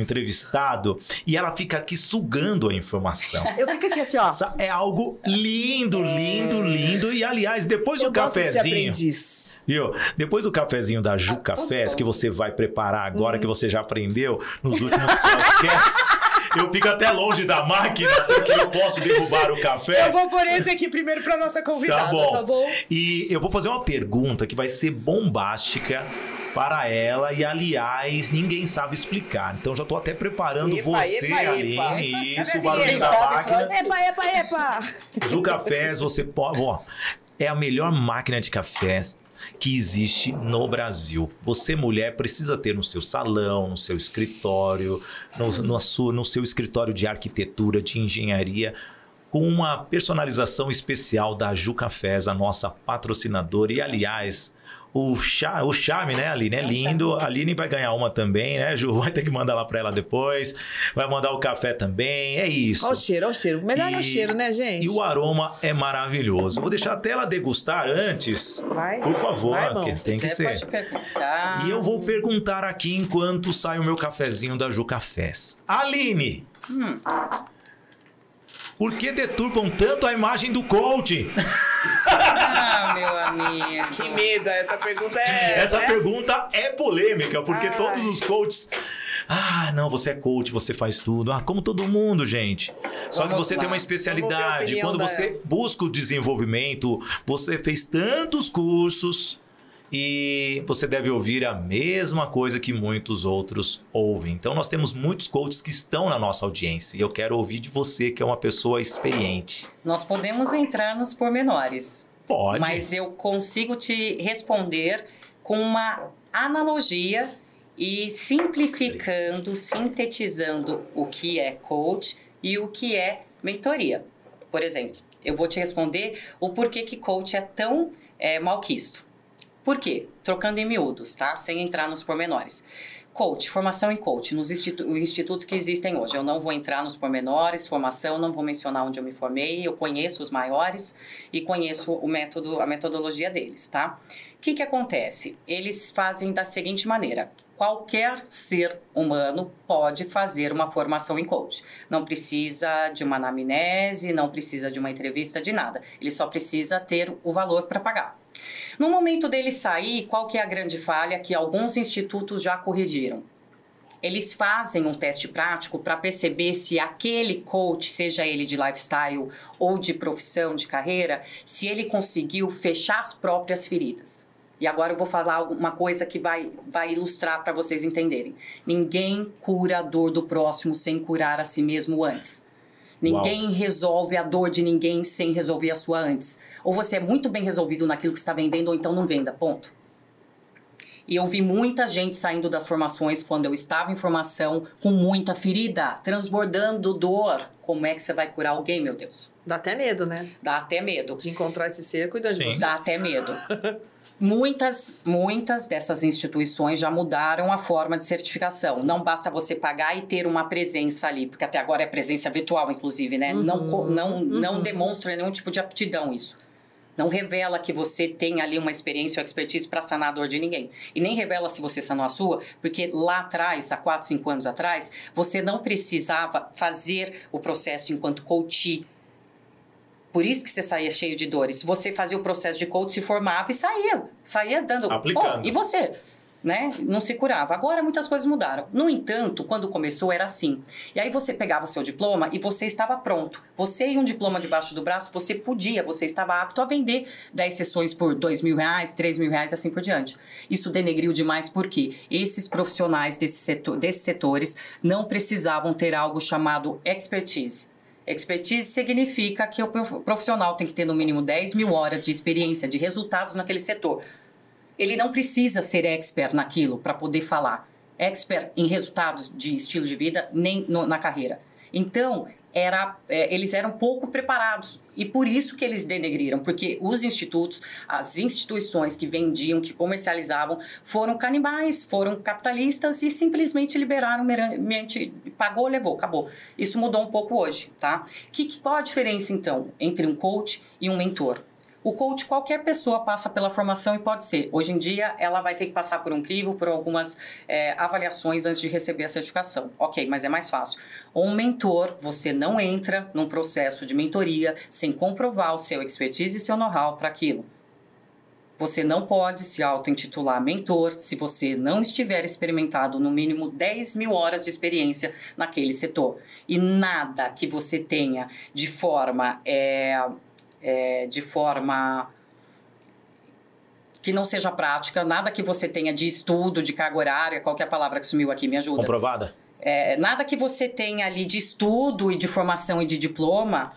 entrevistado e ela fica aqui sugando a informação. Eu fico aqui assim, ó. É algo lindo, lindo, lindo. E aliás, depois eu do cafezinho. Viu? Depois do cafezinho da Ju Ah, Cafés, tô que você vai preparar agora, que você já aprendeu nos últimos podcasts, *laughs* eu fico até longe da máquina, porque eu posso derrubar o café. Eu vou pôr esse aqui primeiro pra nossa convidada, Tá bom. tá bom? E eu vou fazer uma pergunta que vai ser bombástica para ela e, aliás, ninguém sabe explicar. Então já tô até preparando Epa, você, epa, epa. Aline. Isso, Cadê o vinheta? da máquina. Epa, epa, epa! Ju Cafés, você pode. Ó, é a melhor máquina de cafés que existe no Brasil. Você, mulher, precisa ter no seu salão, no seu escritório, no, no, sua- no seu escritório de arquitetura, de engenharia, com uma personalização especial da Ju Cafés, a nossa patrocinadora. E, aliás. O, cha, o charme, né, Aline? É lindo. A Aline vai ganhar uma também, né, Ju? *laughs* Vai ter que mandar lá pra ela depois. Vai mandar o café também. É isso. Olha o cheiro, olha o cheiro. Melhor é o E- cheiro, né, gente? E o aroma é maravilhoso. Vou deixar até ela degustar antes. Vai. Por favor, Vai, tem que Você ser. pode perguntar. E eu vou perguntar aqui enquanto sai o meu cafezinho da Ju Cafés. Aline, Hum, por que deturpam tanto a imagem do coach? *laughs* ah, meu amigo. Que medo, essa pergunta é. Essa né? pergunta é polêmica, porque Ai. todos os coaches. Ah, não, você é coach, você faz tudo. Ah, como todo mundo, gente. Só que Vamos você lá. tem uma especialidade. Quando dela. você busca o desenvolvimento, você fez tantos cursos e você deve ouvir a mesma coisa que muitos outros ouvem. Então, nós temos muitos coaches que estão na nossa audiência e eu quero ouvir de você, que é uma pessoa experiente. Nós podemos entrar nos pormenores. Pode. Mas eu consigo te responder com uma analogia e simplificando, sintetizando o que é coach e o que é mentoria. Por exemplo, eu vou te responder o porquê que coach é tão é, malquisto. Por quê? Trocando em miúdos, tá? Sem entrar nos pormenores. Coach, formação em coach, nos institu- institutos que existem hoje. Eu não vou entrar nos pormenores, formação, não vou mencionar onde eu me formei, eu conheço os maiores e conheço o método, a metodologia deles, tá? O que, que acontece? Eles fazem da seguinte maneira: qualquer ser humano pode fazer uma formação em coach. Não precisa de uma anamnese, não precisa de uma entrevista, de nada. Ele só precisa ter o valor para pagar. No momento dele sair, qual que é a grande falha que alguns institutos já corrigiram? Eles fazem um teste prático para perceber se aquele coach, seja ele de lifestyle ou de profissão, de carreira, se ele conseguiu fechar as próprias feridas. E agora eu vou falar uma coisa que vai, vai ilustrar para vocês entenderem. Ninguém cura a dor do próximo sem curar a si mesmo antes. Ninguém resolve a dor de ninguém sem resolver a sua antes. Ou você é muito bem resolvido naquilo que está vendendo, ou então não venda. Ponto. E eu vi muita gente saindo das formações quando eu estava em formação com muita ferida, transbordando dor. Como é que você vai curar alguém, meu Deus? Dá até medo, né? Dá até medo. De encontrar esse ser cuidando de Sim. você. Dá até medo. *laughs* Muitas, muitas dessas instituições já mudaram a forma de certificação. Não basta você pagar e ter uma presença ali, porque até agora é presença virtual, inclusive, né? Não, co- não, não uhum. demonstra nenhum tipo de aptidão isso. Não revela que você tem ali uma experiência ou expertise para sanar a dor de ninguém. E nem revela se você sanou a sua, porque lá atrás, há 4, 5 anos atrás, você não precisava fazer o processo enquanto coach. Por isso que você saía cheio de dores. Você fazia o processo de coach, se formava e saía. Saía dando. Aplicando. Bom, e você? Né? Não se curava. Agora muitas coisas mudaram. No entanto, quando começou era assim. E aí você pegava o seu diploma e você estava pronto. Você e um diploma debaixo do braço, você podia, você estava apto a vender 10 sessões por 2 mil reais, 3 mil reais, assim por diante. Isso denegriu demais porque esses profissionais desse setor, desses setores não precisavam ter algo chamado expertise. Expertise significa que o profissional tem que ter no mínimo 10 mil horas de experiência, de resultados naquele setor. Ele não precisa ser expert naquilo para poder falar. Expert em resultados de estilo de vida, nem no, na carreira. Então, era, é, eles eram pouco preparados. E por isso que eles denegriram, porque os institutos, as instituições que vendiam, que comercializavam, foram canibais, foram capitalistas e simplesmente liberaram, meramente, pagou, levou, acabou. Isso mudou um pouco hoje, tá? Que, qual a diferença, então, entre um coach e um mentor? O coach, qualquer pessoa passa pela formação e pode ser. Hoje em dia, ela vai ter que passar por um crivo, por algumas é, avaliações antes de receber a certificação. Ok, mas é mais fácil. Um mentor, você não entra num processo de mentoria sem comprovar o seu expertise e seu know-how para aquilo. Você não pode se auto-intitular mentor se você não estiver experimentado no mínimo 10 mil horas de experiência naquele setor. E nada que você tenha de forma é, é, de forma que não seja prática, nada que você tenha de estudo, de carga horária, qualquer é palavra que sumiu aqui, me ajuda. Comprovada? É, nada que você tenha ali de estudo e de formação e de diploma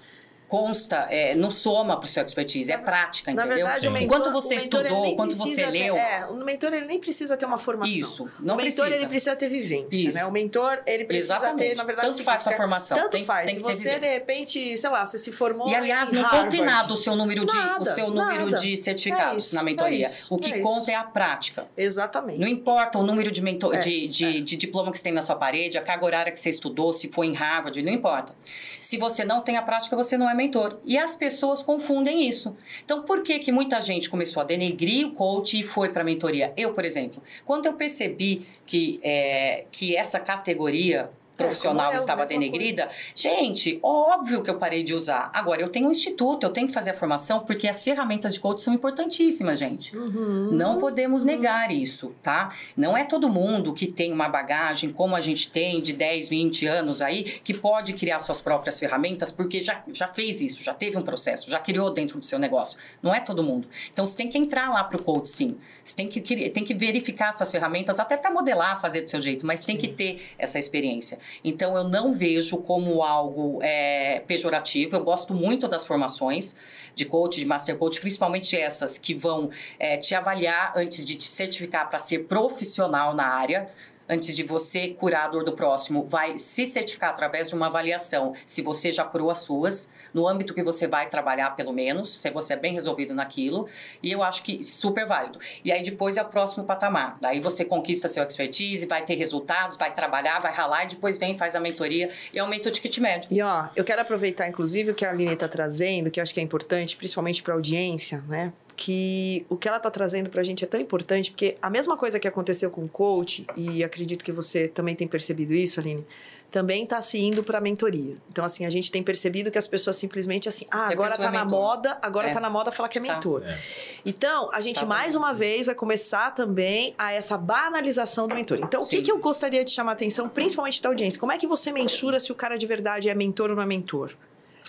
consta, é, não soma para o seu expertise, é prática, Na entendeu? verdade, o mentor, quanto você o mentor, estudou, quanto você ter, leu. É, o mentor ele nem precisa ter uma formação. Isso, não o mentor precisa. ele precisa ter vivência, Isso. né? O mentor ele precisa Exatamente. ter, na verdade, tanto faz sua formação, tanto tem, faz. tem Se você de repente, sei lá, você se formou E aliás, em não Harvard, conta em nada o seu número de, Nada, o seu número nada. de certificados É isso, na mentoria. é isso, o que é conta isso. é a prática. Exatamente. Não importa o número de, mentor, É, de, de, de diploma que você tem na sua parede, a carga horária que você estudou, se foi em Harvard, não importa. Se você não tem a prática, você não é mentor. E as pessoas confundem isso. Então, por que, que muita gente começou a denegrir o coach e foi para a mentoria? Eu, por exemplo, quando eu percebi que, é, que essa categoria profissional eu, estava denegrida, gente, óbvio que eu parei de usar. Agora, eu tenho um instituto, eu tenho que fazer a formação, porque as ferramentas de coach são importantíssimas, gente. Uhum. Não podemos negar isso, tá? Não é todo mundo que tem uma bagagem como a gente tem de 10, 20 anos aí, que pode criar suas próprias ferramentas, porque já, já fez isso, já teve um processo, já criou dentro do seu negócio. Não é todo mundo. Então você tem que entrar lá pro coach, sim. Você tem que, tem que verificar essas ferramentas, até para modelar, fazer do seu jeito, mas tem Sim. que ter essa experiência. Então eu não vejo como algo é, pejorativo. Eu gosto muito das formações de coach, de master coach, principalmente essas que vão é, te avaliar antes de te certificar para ser profissional na área. Antes de você curar a dor do próximo, vai se certificar através de uma avaliação se você já curou as suas, no âmbito que você vai trabalhar, pelo menos, se você é bem resolvido naquilo. E eu acho que super válido. E aí depois é o próximo patamar. Daí você conquista seu expertise, vai ter resultados, vai trabalhar, vai ralar e depois vem, faz a mentoria e aumenta o ticket médio. E ó, eu quero aproveitar, inclusive, o que a Aline está trazendo, que eu acho que é importante, principalmente para a audiência, né? Que o que ela está trazendo para a gente é tão importante, porque a mesma coisa que aconteceu com o coach, e acredito que você também tem percebido isso, Aline, também está se indo para a mentoria. Então, assim, a gente tem percebido que as pessoas simplesmente assim, ah, agora pessoa tá é na moda, agora É. tá na moda falar que é Tá. mentor. É. Então, a gente Tá mais bom. uma vez vai começar também a essa banalização do mentor. Então, o que, Sim. que eu gostaria de chamar a atenção, principalmente da audiência? Como é que você mensura se o cara de verdade é mentor ou não é mentor?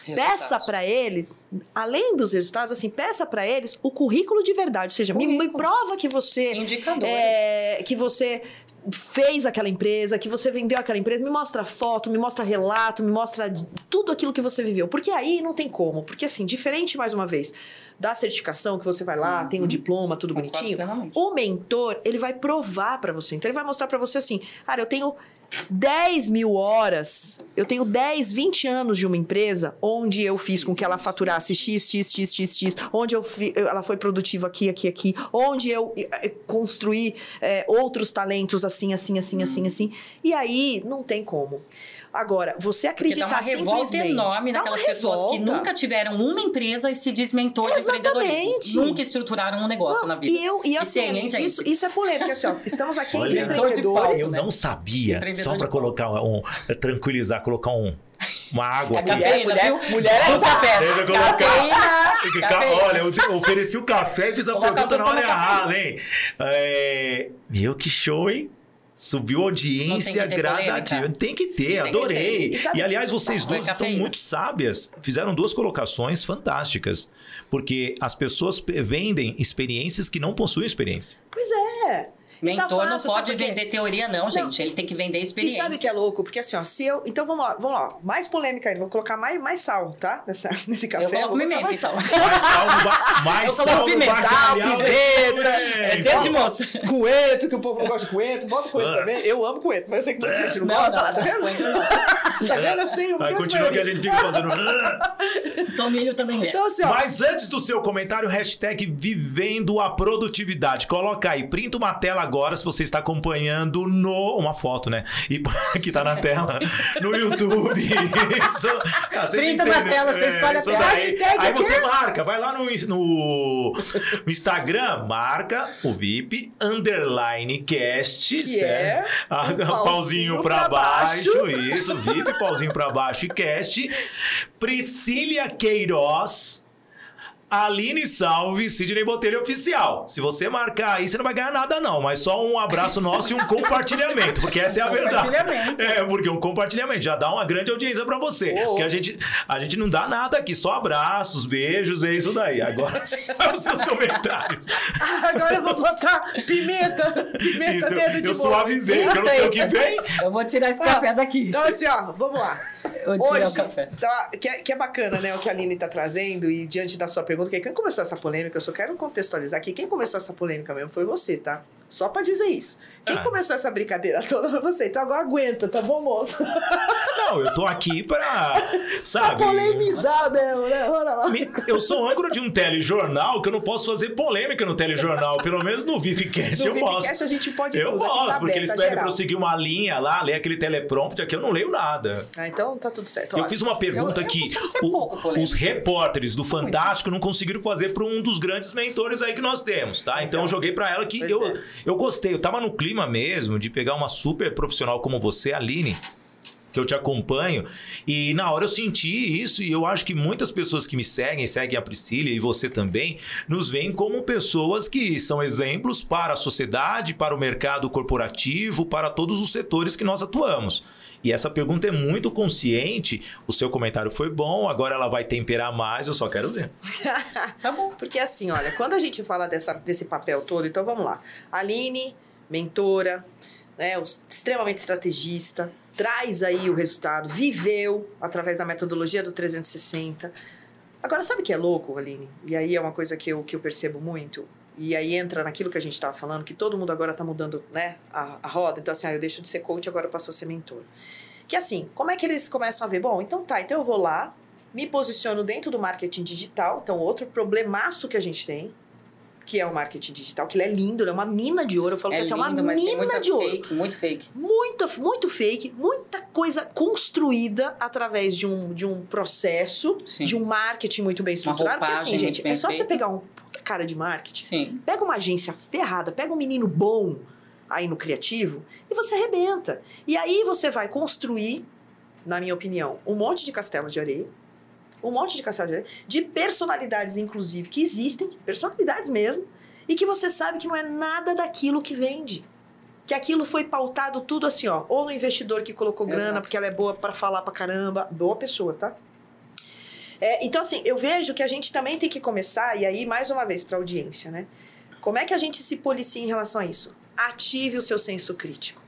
Peça para eles, além dos resultados, assim, peça para eles o currículo de verdade. Ou seja, me, me prova que você Indicadores. é, que você fez aquela empresa, que você vendeu aquela empresa, me mostra foto, me mostra relato, me mostra tudo aquilo que você viveu. Porque aí não tem como. Porque assim, diferente mais uma vez da certificação que você vai lá, tem o diploma, tudo Concordo bonitinho. plenamente. O mentor, ele vai provar para você. Então, ele vai mostrar para você assim: cara, eu tenho 10 mil horas, eu tenho 10, 20 anos de uma empresa onde eu fiz com que ela faturasse X, X, X, X, X, onde eu fi- ela foi produtiva aqui, aqui, aqui, onde eu eh, construí eh, outros talentos assim, assim, assim, assim, assim. E aí, não tem como. Agora, você Porque dá acreditar uma revolta enorme dá uma naquelas pessoas que nunca tiveram uma empresa e se desmentor de empreendedorismo. Nunca estruturaram um negócio na vida. E eu, e assim, hein, gente? isso, isso é polêmico, porque assim, ó, estamos aqui entre Olha, empreendedores. Eu não sabia, Empreendedor só para colocar um, tranquilizar, colocar um uma água É aqui. cafeína, mulher- viu? mulher é café. Eu colocar. Cafeína. *laughs* Ca- cafeína. Olha, eu ofereci o café e fiz a Coloca pergunta na hora errada, hein? É... Meu, que show, hein? Subiu audiência Não tem que ter gradativa. polêmica? Tem que ter, Tem que adorei. ter. E sabe- E, aliás, vocês Vai duas estão cafeína. muito sábias. Fizeram duas colocações fantásticas. Porque as pessoas pe- vendem experiências que não possuem experiência. Pois é. E tá Mentor não fácil, pode sabe por quê? vender teoria, não, gente. Ele tem que vender E experiência. sabe o que é louco? Porque assim, ó, se eu. Então vamos lá, vamos lá. Mais polêmica ainda. Vou colocar mais, mais sal, tá? Nessa, *laughs* nesse café. Eu coloco pimenta, mais sal. então. Mais sal ba... *laughs* Mais Eu coloco sal pimenta, bacalhau. pimenta, É, Dedo de moça. *laughs* Coentro, que o povo não gosta de coentro. Bota coentro Ah. também. Eu amo coentro, mas eu sei que muita gente não, Não, gosta não, lá, tá vendo? não. tá vendo assim? Aí continua que a gente fica fazendo. Tomilho também é. Então assim, ó. Mas antes do seu comentário, hashtag Vivendo a Produtividade. Coloca aí, printa uma tela agora se você está acompanhando no. Uma foto, né? E *laughs* que tá na tela. No YouTube. *laughs* Isso. Ah, Printa na tela, você né? escolhe a tela. daí. Aí você marca, vai lá no, no, no *laughs* Instagram, marca o VIP underline cast, Que certo? é Ah, um pauzinho, pauzinho pra pra baixo. baixo. Isso, VIP, pauzinho pra baixo e cast. Priscília Queiroz. Aline Salve, Sidney Botelho Oficial. Se você marcar aí, você não vai ganhar nada, não. Mas só um abraço nosso e um compartilhamento. Porque essa é a verdade. Compartilhamento. É, porque um compartilhamento já dá uma grande audiência pra você. Ô. Porque a gente, a gente não dá nada aqui, só abraços, beijos, é isso daí. Agora *laughs* os seus comentários. Agora eu vou botar pimenta. Pimenta Isso, dedo de eu moça. suavizei, porque eu não sei o que vem. Eu vou tirar esse café daqui. Então, assim, ó, vamos lá. Eu Hoje, o café. tá, que, é, que é bacana, né, o que a Aline tá trazendo, e diante da sua pergunta, que quem começou essa polêmica, eu só quero contextualizar que quem começou essa polêmica mesmo foi você, tá? Só pra dizer isso. Quem Ah. começou essa brincadeira *laughs* toda foi você. Então agora aguenta, tá bom, moço? Não, eu tô aqui pra, Pra sabe... polemizar mesmo, né? Olha lá. Eu sou âncora de um telejornal que eu não posso fazer polêmica no telejornal. Pelo menos no VIPcast eu No posso. Vipcast a gente pode Eu tudo. aqui posso, tá porque eles tá pedem pra eu seguir uma linha lá, ler aquele teleprompter aqui, eu não leio nada. Ah, então tá tudo certo. Eu Olha, fiz uma pergunta eu que costumo ser o- pouco os repórteres do Fantástico não conseguiram fazer para um dos grandes mentores aí que nós temos, tá? Então eu joguei para ela que eu, é. eu gostei. Eu tava no clima mesmo de pegar uma super profissional como você, Aline. Que eu te acompanho, e na hora eu senti isso, e eu acho que muitas pessoas que me seguem, seguem a Priscila e você também, nos veem como pessoas que são exemplos para a sociedade, para o mercado corporativo, para todos os setores que nós atuamos. E essa pergunta é muito consciente. O seu comentário foi bom, agora ela vai temperar mais, eu só quero ver. *laughs* Tá bom. Porque assim, olha, quando a gente fala dessa, desse papel todo, então vamos lá. Aline, mentora, né, extremamente estrategista, traz aí o resultado, viveu através da metodologia do 360. Agora, sabe o que é louco, Aline? E aí é uma coisa que eu, que eu percebo muito. E aí entra naquilo que a gente estava falando, que todo mundo agora está mudando né, a, a roda. Então, assim, ah, eu deixo de ser coach, agora eu passo a ser mentor. Que assim, como é que eles começam a ver? Bom, então tá, então eu vou lá, me posiciono dentro do marketing digital. Então, outro problemaço que a gente tem, que é o marketing digital, que ele é lindo, ele é uma mina de ouro. Eu falo É que essa é uma lindo, mina de ouro. fake, muito fake. Muita, muito fake, muita coisa construída através de um, de um processo, Sim. de um marketing muito bem estruturado. Porque assim, gente, é só você pegar um cara de marketing, Sim. pega uma agência ferrada, pega um menino bom aí no criativo e você arrebenta. E aí você vai construir, na minha opinião, um monte de castelo de areia, um monte de castelo de areia, de personalidades, inclusive, que existem, personalidades mesmo, e que você sabe que não é nada daquilo que vende. Que aquilo foi pautado tudo assim, ó, ou no investidor que colocou grana Exato. porque ela é boa para falar pra caramba, boa pessoa, tá? É, então, assim, eu vejo que a gente também tem que começar, e aí, mais uma vez, para audiência, né? Como é que a gente se policia em relação a isso? Ative o seu senso crítico.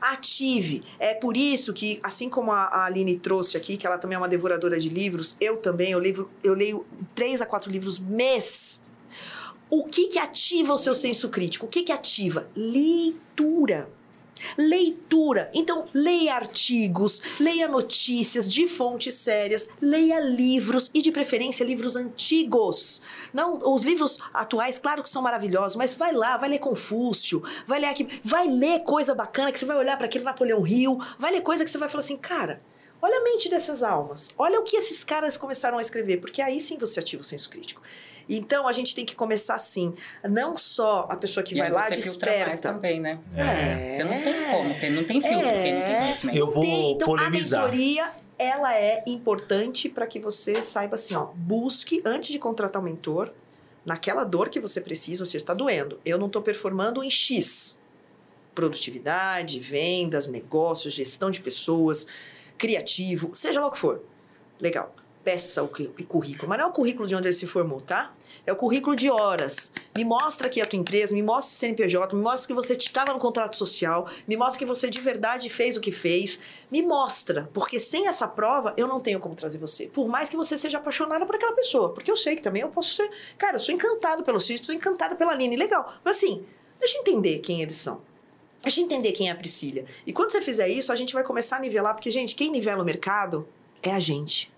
Ative. É por isso que, assim como a a Aline trouxe aqui, que ela também é uma devoradora de livros, eu também, eu, livro, eu leio três a quatro livros mês. O que que ativa o seu senso crítico? O que que ativa? Leitura. Leitura. Então, leia artigos, leia notícias de fontes sérias, leia livros e, de preferência, livros antigos. Não, os livros atuais, claro que são maravilhosos, mas vai lá, vai ler Confúcio, vai ler aqui, vai ler coisa bacana que você vai olhar para aquele Napoleão Hill, vai ler coisa que você vai falar assim, cara, olha a mente dessas almas, olha o que esses caras começaram a escrever, porque aí sim você ativa o senso crítico. Então a gente tem que começar assim, não só a pessoa que E vai lá você filtra mais desperta. também, né? É. Você não tem como, tem, não tem filtro quem não tem conhecimento. Eu vou tem. Então, polemizar. a mentoria ela é importante para que você saiba assim, ó, busque antes de contratar um mentor naquela dor que você precisa, ou seja, está doendo. Eu não estou performando em X. Produtividade, vendas, negócios, gestão de pessoas, criativo, seja lá o que for. Legal peça o currículo, mas não é o currículo de onde ele se formou, tá? É o currículo de horas. Me mostra aqui a tua empresa, me mostra o CNPJ, me mostra que você estava no contrato social, me mostra que você de verdade fez o que fez. Me mostra, porque sem essa prova eu não tenho como trazer você. Por mais que você seja apaixonada por aquela pessoa, porque eu sei que também eu posso ser. Cara, eu sou encantado pelo Cid, sou encantado pela Aline, legal. Mas assim, deixa eu entender quem eles são. Deixa eu entender quem é a Priscila. E quando você fizer isso, a gente vai começar a nivelar, porque, gente, quem nivela o mercado é a gente.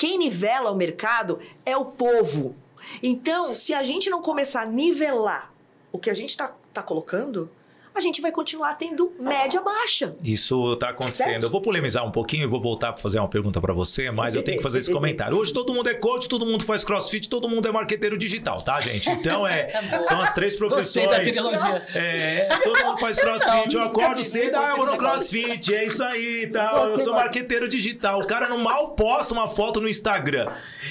Quem nivela o mercado é o povo. Então, se a gente não começar a nivelar o que a gente está tá colocando, a gente vai continuar tendo média baixa. Isso está acontecendo. Certo? Eu vou polemizar um pouquinho e vou voltar para fazer uma pergunta para você, mas eu tenho que fazer esse comentário. Hoje todo mundo é coach, todo mundo faz crossfit, todo mundo é marqueteiro digital, tá, gente? Então é, *laughs* tá são as três profissões. É, todo mundo faz crossfit. Eu acordo cedo, ah, eu vou no crossfit, é isso aí, tá? Eu sou marqueteiro digital. O cara não mal posta uma foto no Instagram.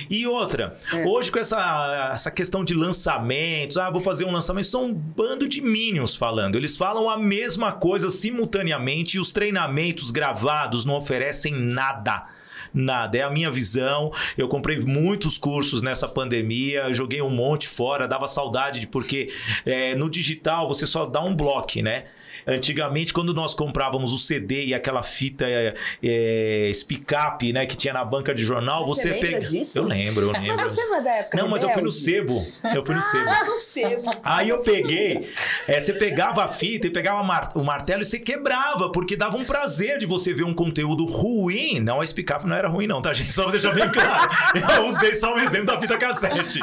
E outra, é. hoje com essa, essa questão de lançamentos, ah, vou fazer um lançamento, são um bando de minions falando. Eles falam falam a mesma coisa simultaneamente e os treinamentos gravados não oferecem nada nada. É a minha visão. Eu comprei muitos cursos nessa pandemia, joguei um monte fora, dava saudade de porque é, no digital você só dá um bloco, né? Antigamente, quando nós comprávamos o CD e aquela fita é, é, né, que tinha na banca de jornal, você, você pega. Disso? Eu lembro, eu *laughs* lembro. Mas você não é da época Não, mas eu fui no sebo. Eu fui no sebo. Ah, no sebo. Aí eu peguei. É, você pegava a fita e pegava o martelo e você quebrava, porque dava um prazer de você ver um conteúdo ruim. Não, a speak-up não era ruim, não, tá, gente? Só pra deixar bem claro. *laughs* Eu usei só um exemplo da fita cassete.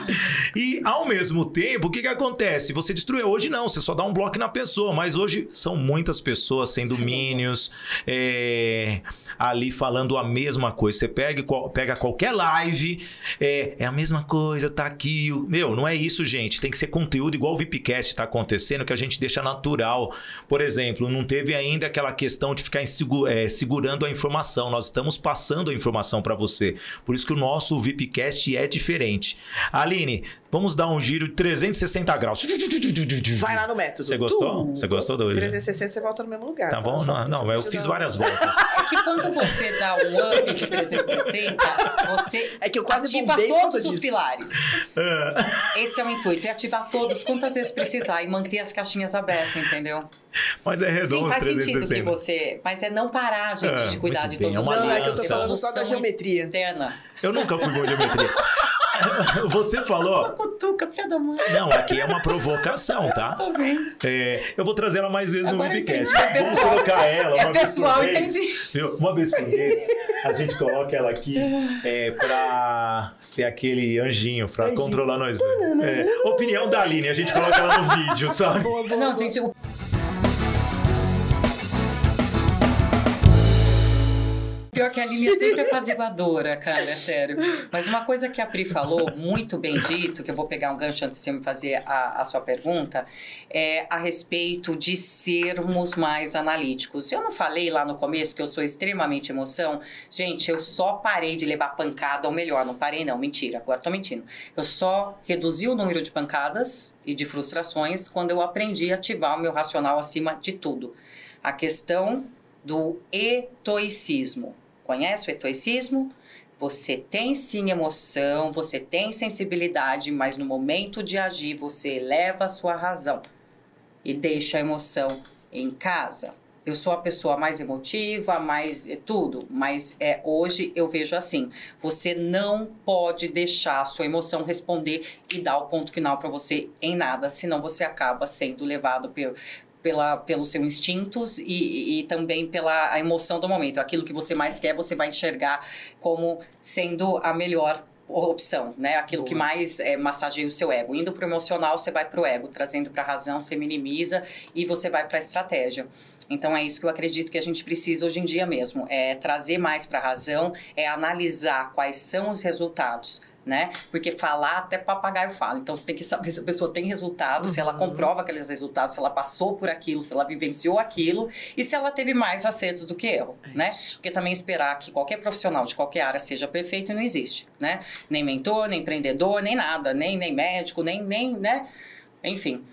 E ao mesmo tempo, o que, que acontece? Você destruiu. Hoje não, você só dá um bloco na pessoa, mas hoje são muitas pessoas sendo minions, é, ali falando a mesma coisa. Você pega, pega qualquer live, é, é a mesma coisa, tá aqui. Meu, não é isso, gente. Tem que ser conteúdo igual o VIPcast está acontecendo, que a gente deixa natural. Por exemplo, não teve ainda aquela questão de ficar é, segurando a informação. Nós estamos passando a informação para você. Por isso que o nosso VIPcast é diferente. Aline, vamos dar um giro de 360 graus. Vai lá no método. Você gostou? Você gostou do 360 você volta no mesmo lugar. Tá, tá? bom? Não, não eu fiz várias *laughs* voltas. É que quando você dá um up de 360, você é que eu quase ativa todos os pilares. É. Esse é o intuito, é ativar todos quantas vezes precisar e manter as caixinhas abertas, entendeu? Mas é redondo Sim, faz 360. sentido que você... Mas é não parar, gente, é, de cuidar de bem. todos é os Não, é que eu tô falando só da geometria. Interna. Eu nunca fui bom em geometria. *laughs* Você falou. Cutuca, filha da mãe. Não, aqui é uma provocação, tá? *laughs* Tô vendo. É, eu vou trazer ela mais vezes Agora no Webcast. É Vamos colocar ela. É uma pessoal, vez entendi. Uma vez por mês, a gente coloca ela aqui é, pra ser aquele anjinho, pra anjinho. controlar nós dois. É, opinião da Aline, a gente coloca ela no vídeo, sabe? Boa, boa, Não, gente, o Pior que a Lili é sempre apaziguadora, cara, é sério. Mas uma coisa que a Pri falou, muito bem dito, que eu vou pegar um gancho antes de você me fazer a, a sua pergunta, é a respeito de sermos mais analíticos. Eu não falei lá no começo que eu sou extremamente emoção? Gente, eu só parei de levar pancada, ou melhor, não parei não, mentira, agora tô mentindo. Eu só reduzi o número de pancadas e de frustrações quando eu aprendi a ativar o meu racional acima de tudo. A questão do etoicismo. Conhece o estoicismo? Você tem sim emoção, você tem sensibilidade, mas no momento de agir você eleva a sua razão e deixa a emoção em casa. Eu sou a pessoa mais emotiva, mais é tudo, mas é hoje eu vejo assim: você não pode deixar a sua emoção responder e dar o ponto final para você em nada, senão você acaba sendo levado pela, pelos seus instintos e, e, também pela emoção do momento. Aquilo que você mais quer, você vai enxergar como sendo a melhor opção, né? Aquilo Boa. que mais é, massageia o seu ego. Indo para o emocional, você vai para o ego. Trazendo para a razão, você minimiza e você vai para a estratégia. Então é isso que eu acredito que a gente precisa hoje em dia mesmo, é trazer mais para a razão, é analisar quais são os resultados né? Porque falar até papagaio fala. Então você tem que saber se a pessoa tem resultado, uhum. se ela uhum. comprova aqueles resultados, se ela passou por aquilo, se ela vivenciou aquilo e se ela teve mais acertos do que erro, é né? Porque também esperar que qualquer profissional de qualquer área seja perfeito não existe, né? Nem mentor, nem empreendedor, nem nada, nem, nem médico, nem, nem, né? Enfim.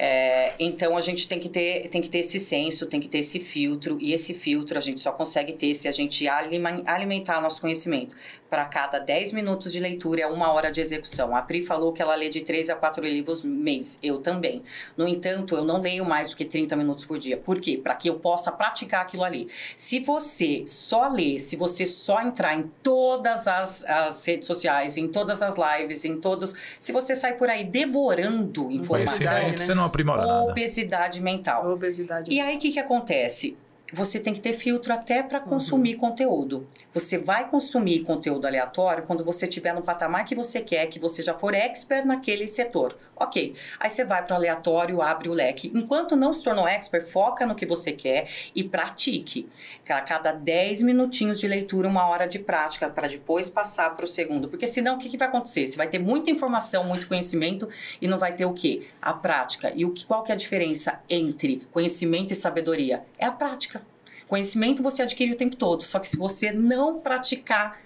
É, então a gente tem que, ter, tem que ter esse senso, tem que ter esse filtro, e esse filtro a gente só consegue ter se a gente alimentar nosso conhecimento para cada 10 minutos de leitura é uma hora de execução. A Pri falou que ela lê de 3 a 4 livros mês. Eu também. No entanto, eu não leio mais do que 30 minutos por dia. Por quê? Para que eu possa praticar aquilo ali. Se você só lê, se você só entrar em todas as, as redes sociais, em todas as lives, em todos. Se você sai por aí devorando informação. Né? Você não aprimora nada. Obesidade mental. Obesidade. E aí o que, que acontece? Você tem que ter filtro até para consumir uhum. conteúdo. Você vai consumir conteúdo aleatório quando você estiver no patamar que você quer, que você já for expert naquele setor. Ok. Aí você vai para o aleatório, abre o leque. Enquanto não se tornou expert, foca no que você quer e pratique. A cada 10 minutinhos de leitura, uma hora de prática, para depois passar para o segundo. Porque senão, o que, que vai acontecer? Você vai ter muita informação, muito conhecimento e não vai ter o quê? A prática. E o que, qual que é a diferença entre conhecimento e sabedoria? É a prática. Conhecimento você adquire o tempo todo, só que se você não praticar,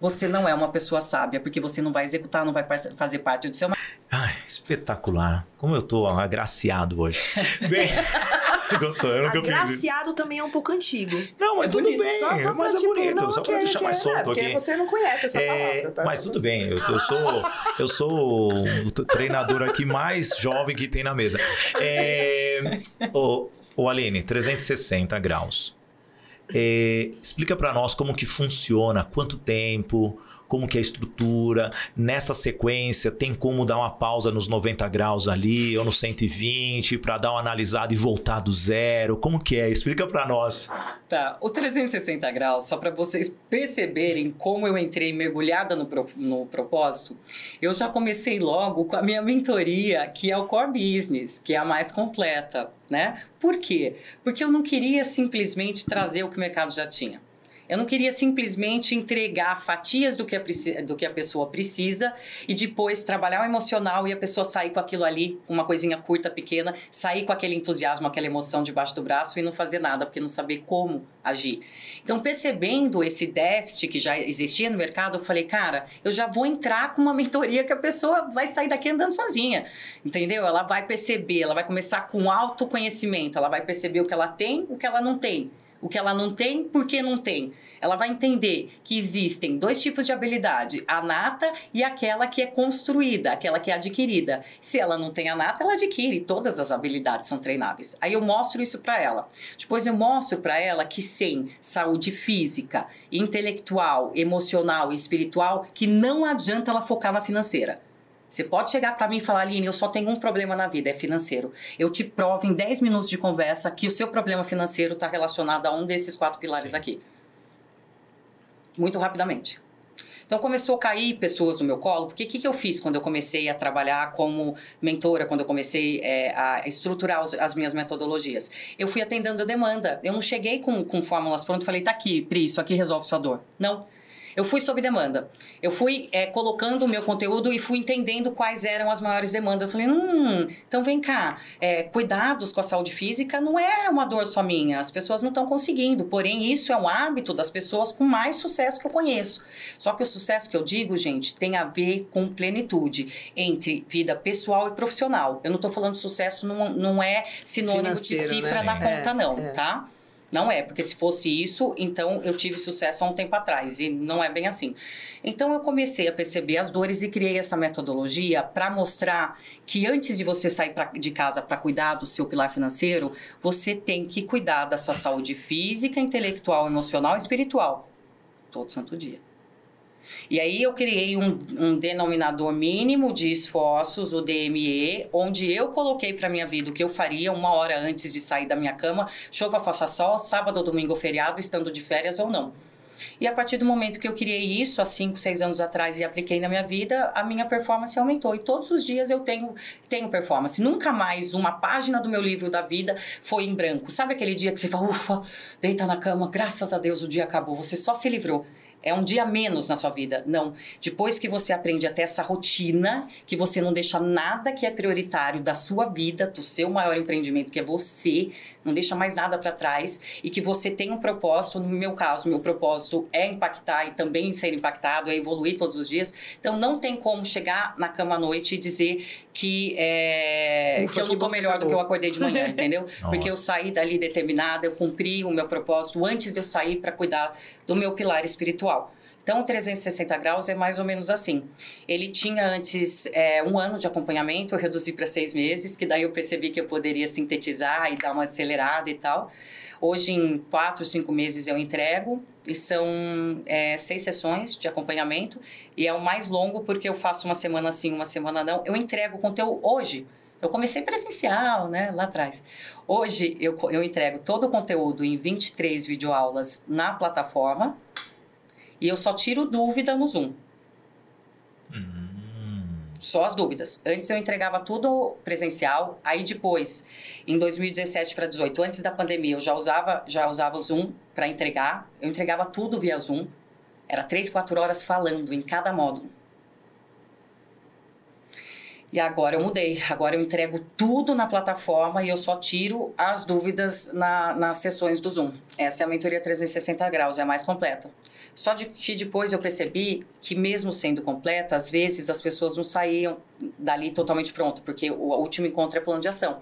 você não é uma pessoa sábia, porque você não vai executar, não vai fazer parte do seu. Ai, espetacular. Como eu tô agraciado hoje. *laughs* Bem. *laughs* Gostou, eu nunca Agraciado também é um pouco antigo. Não, mas é tudo bonito. bem. Só, só mas é tipo, bonito. Não, só pra deixar que, mais solto é, porque aqui. você não conhece essa é, palavra. Tá? Mas tudo bem. Eu, eu, sou, eu sou o treinador aqui mais jovem que tem na mesa. É, o, o Aline, 360 graus. É, explica para nós como que funciona, quanto tempo, como que é a estrutura. Nessa sequência, tem como dar uma pausa nos 90 graus ali ou no 120 para dar uma analisada e voltar do zero? Como que é? Explica para nós. Tá, o 360 graus, só para vocês perceberem como eu entrei mergulhada no, pro, no propósito, eu já comecei logo com a minha mentoria, que é o Core Business, que é a mais completa, né? Por quê? Porque eu não queria simplesmente trazer o que o mercado já tinha. Eu não queria simplesmente entregar fatias do que, a, do que a pessoa precisa e depois trabalhar o emocional e a pessoa sair com aquilo ali, uma coisinha curta, pequena, sair com aquele entusiasmo, aquela emoção debaixo do braço e não fazer nada, porque não saber como agir. Então, percebendo esse déficit que já existia no mercado, eu falei, cara, eu já vou entrar com uma mentoria que a pessoa vai sair daqui andando sozinha, entendeu? Ela vai perceber, ela vai começar com autoconhecimento, ela vai perceber o que ela tem, o que ela não tem o que ela não tem, por que não tem. Ela vai entender que existem dois tipos de habilidade, a nata e aquela que é construída, aquela que é adquirida. Se ela não tem a nata, ela adquire, todas as habilidades são treináveis. Aí eu mostro isso para ela. Depois eu mostro para ela que sem saúde física, intelectual, emocional e espiritual, que não adianta ela focar na financeira. Você pode chegar para mim e falar, Aline, eu só tenho um problema na vida, é financeiro. Eu te provo em 10 minutos de conversa que o seu problema financeiro está relacionado a um desses quatro pilares Sim. aqui. Muito rapidamente. Então começou a cair pessoas no meu colo, porque o que, que eu fiz quando eu comecei a trabalhar como mentora, quando eu comecei é, a estruturar os, as minhas metodologias? Eu fui atendendo a demanda. Eu não cheguei com, com fórmulas prontas e falei, tá aqui, Pri, isso aqui resolve sua dor. Não. Eu fui sob demanda. Eu fui é, colocando o meu conteúdo e fui entendendo quais eram as maiores demandas. Eu falei, hum, então vem cá, é, cuidados com a saúde física não é uma dor só minha, as pessoas não estão conseguindo. Porém, isso é um hábito das pessoas com mais sucesso que eu conheço. Só que o sucesso que eu digo, gente, tem a ver com plenitude entre vida pessoal e profissional. Eu não estou falando sucesso, não, não é sinônimo Financeiro, de cifra né? na conta, é, não, é. tá? Não é, porque se fosse isso, então eu tive sucesso há um tempo atrás e não é bem assim. Então eu comecei a perceber as dores e criei essa metodologia para mostrar que antes de você sair pra, de casa para cuidar do seu pilar financeiro, você tem que cuidar da sua saúde física, intelectual, emocional e espiritual todo santo dia. E aí eu criei um, um denominador mínimo de esforços, o DME, onde eu coloquei para minha vida o que eu faria uma hora antes de sair da minha cama, chova, faça sol, sábado ou domingo feriado, estando de férias ou não. E a partir do momento que eu criei isso, há 5, 6 anos atrás, e apliquei na minha vida, a minha performance aumentou. E todos os dias eu tenho, tenho performance. Nunca mais uma página do meu livro da vida foi em branco. Sabe aquele dia que você fala, ufa, deita na cama, graças a Deus o dia acabou, você só se livrou é um dia menos na sua vida. Não. Depois que você aprende a ter essa rotina, que você não deixa nada que é prioritário da sua vida, do seu maior empreendimento, que é você, não deixa mais nada para trás, e que você tem um propósito. No meu caso, meu propósito é impactar e também ser impactado, é evoluir todos os dias. Então não tem como chegar na cama à noite e dizer que, é, Ufa, que eu não tô melhor do que eu acordei de manhã, *laughs* entendeu? Porque eu saí dali determinada, eu cumpri o meu propósito antes de eu sair para cuidar do meu pilar espiritual. Então, 360 graus é mais ou menos assim. Ele tinha antes é, um ano de acompanhamento, eu reduzi para seis meses, que daí eu percebi que eu poderia sintetizar e dar uma acelerada e tal. Hoje, em quatro, cinco meses, eu entrego e são é, seis sessões de acompanhamento e é o mais longo porque eu faço uma semana sim, uma semana não. Eu entrego o conteúdo hoje. Eu comecei presencial, né, lá atrás. Hoje eu, eu entrego todo o conteúdo em 23 videoaulas na plataforma e eu só tiro dúvida no Zoom. Hum. Só as dúvidas. Antes eu entregava tudo presencial, aí depois, em 2017 para 2018, antes da pandemia, eu já usava, já usava o Zoom para entregar. Eu entregava tudo via Zoom. Era três, quatro horas falando em cada módulo. E agora eu mudei. Agora eu entrego tudo na plataforma e eu só tiro as dúvidas na, nas sessões do Zoom. Essa é a mentoria 360 graus, é a mais completa. Só de que depois eu percebi que mesmo sendo completa, às vezes as pessoas não saíam dali totalmente pronto, porque o último encontro é plano de ação.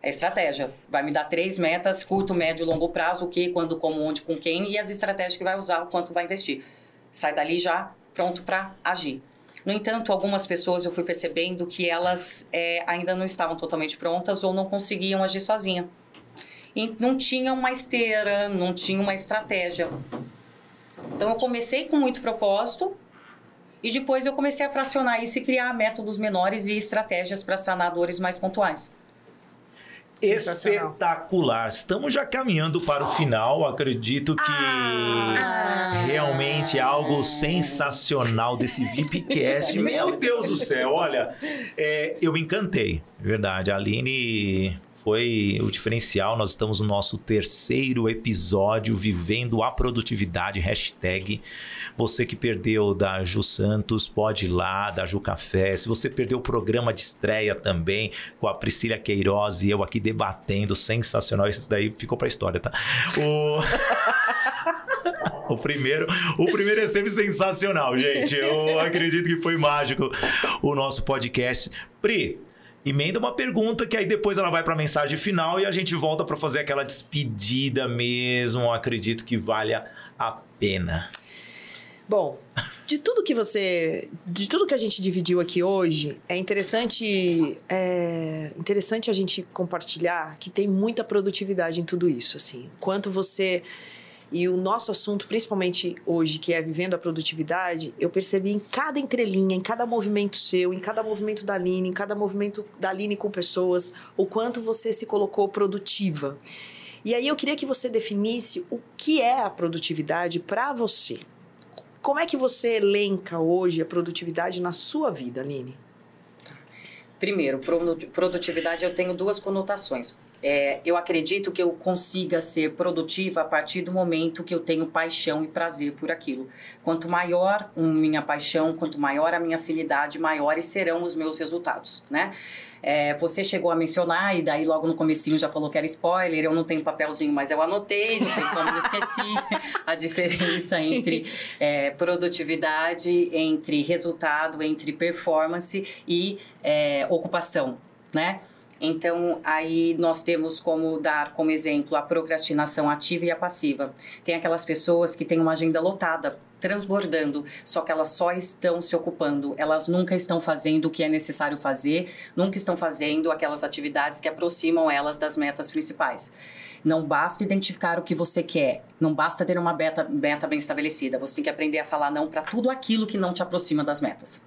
É estratégia. Vai me dar três metas, curto, médio e longo prazo, o que, quando, como, onde, com quem, e as estratégias que vai usar, o quanto vai investir. Sai dali já pronto para agir. No entanto, algumas pessoas eu fui percebendo que elas é, ainda não estavam totalmente prontas ou não conseguiam agir sozinha. E não tinham uma esteira, não tinham uma estratégia. Então eu comecei com muito propósito e depois eu comecei a fracionar isso e criar métodos menores e estratégias para sanadores mais pontuais. Espetacular. Estamos já caminhando para o final. Acredito que ah, realmente é algo sensacional desse VIPcast. Meu Deus do céu, olha, é, eu me encantei, verdade. A Aline foi o diferencial. Nós estamos no nosso terceiro episódio, vivendo a produtividade, hashtag. Você que perdeu da Ju Santos, pode ir lá, da Ju Café. Se você perdeu o programa de estreia também, com a Priscila Queiroz e eu aqui debatendo, sensacional. Isso daí ficou pra história, tá? O... *laughs* O primeiro, o primeiro é sempre sensacional, gente. Eu acredito que foi mágico o nosso podcast. Pri, emenda uma pergunta que aí depois ela vai para a mensagem final e a gente volta para fazer aquela despedida mesmo. Acredito que valha a pena. Bom, de tudo que você, de tudo que a gente dividiu aqui hoje, é interessante, é interessante a gente compartilhar que tem muita produtividade em tudo isso, assim. Quanto você e o nosso assunto, principalmente hoje, que é vivendo a produtividade, eu percebi em cada entrelinha, em cada movimento seu, em cada movimento da Aline, em cada movimento da Aline com pessoas, o quanto você se colocou produtiva. E aí eu queria que você definisse o que é a produtividade para você. Como é que você elenca hoje a produtividade na sua vida, Aline? Primeiro, produtividade eu tenho duas conotações. É, eu acredito que eu consiga ser produtiva a partir do momento que eu tenho paixão e prazer por aquilo. Quanto maior a minha paixão, quanto maior a minha afinidade, maiores serão os meus resultados, né? É, você chegou a mencionar e daí logo no comecinho já falou que era spoiler, eu não tenho papelzinho, mas eu anotei, não sei como não esqueci a diferença entre *laughs* é, produtividade, entre resultado, entre performance e é, ocupação, né? Então, aí nós temos como dar como exemplo a procrastinação ativa e a passiva. Tem aquelas pessoas que têm uma agenda lotada, transbordando, só que elas só estão se ocupando, elas nunca estão fazendo o que é necessário fazer, nunca estão fazendo aquelas atividades que aproximam elas das metas principais. Não basta identificar o que você quer, não basta ter uma meta, meta bem estabelecida, você tem que aprender a falar não para tudo aquilo que não te aproxima das metas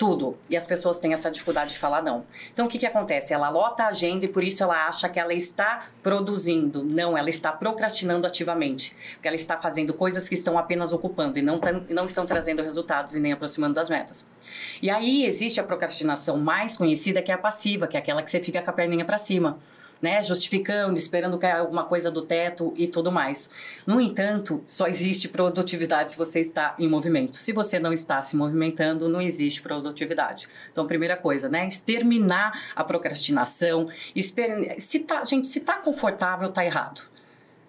tudo. E as pessoas têm essa dificuldade de falar não. Então o que, que acontece? Ela lota a agenda e por isso ela acha que ela está produzindo. Não, ela está procrastinando ativamente. Porque ela está fazendo coisas que estão apenas ocupando e não, não estão trazendo resultados e nem aproximando das metas. E aí existe a procrastinação mais conhecida que é a passiva, que é aquela que você fica com a perninha para cima né? Justificando, esperando cair alguma coisa do teto e tudo mais. No entanto, só existe produtividade se você está em movimento. Se você não está se movimentando, não existe produtividade. Então, primeira coisa, né? Exterminar a procrastinação. Se tá, gente, se tá confortável, tá errado.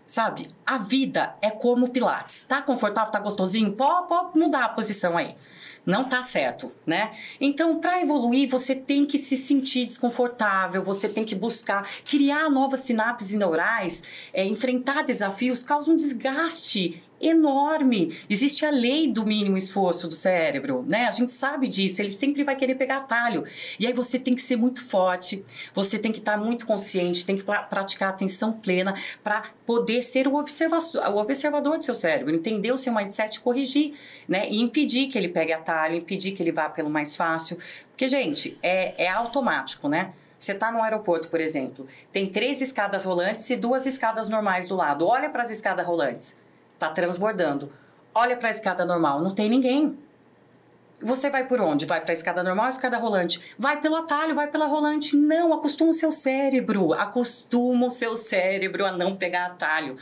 Sabe? A vida é como Pilates. Tá confortável, tá gostosinho? Pode mudar a posição aí não tá certo, né? Então, para evoluir, você tem que se sentir desconfortável, você tem que buscar criar novas sinapses neurais, é, enfrentar desafios, causa um desgaste enorme. Existe a lei do mínimo esforço do cérebro, né? A gente sabe disso, ele sempre vai querer pegar atalho. E aí você tem que ser muito forte, você tem que estar muito consciente, tem que praticar atenção plena para poder ser o, o observador do seu cérebro, entender o seu mindset, corrigir, né? E impedir que ele pegue atalho, impedir que ele vá pelo mais fácil. Porque, gente, é, é automático, né? Você está no aeroporto, por exemplo, tem três escadas rolantes e duas escadas normais do lado. Olha para as escadas rolantes está transbordando. Olha para a escada normal, não tem ninguém. Você vai por onde? Vai para a escada normal ou escada rolante? Vai pelo atalho, vai pela rolante. Não, acostuma o seu cérebro, acostuma o seu cérebro a não pegar atalho.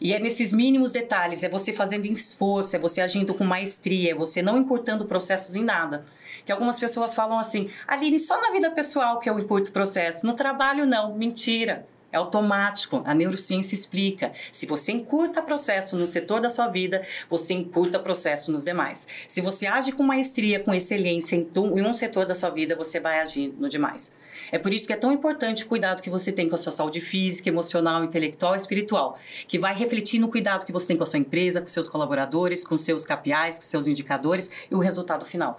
E é nesses mínimos detalhes, é você fazendo esforço, é você agindo com maestria, é você não encurtando processos em nada. Que algumas pessoas falam assim, Aline, só na vida pessoal que eu encurto processo, no trabalho não. Mentira. É automático. A neurociência explica. Se você encurta processo no setor da sua vida, você encurta processo nos demais. Se você age com maestria, com excelência em um setor da sua vida, você vai agir no demais. É por isso que é tão importante o cuidado que você tem com a sua saúde física, emocional, intelectual e espiritual, que vai refletir no cuidado que você tem com a sua empresa, com seus colaboradores, com seus KPIs, com seus indicadores e o resultado final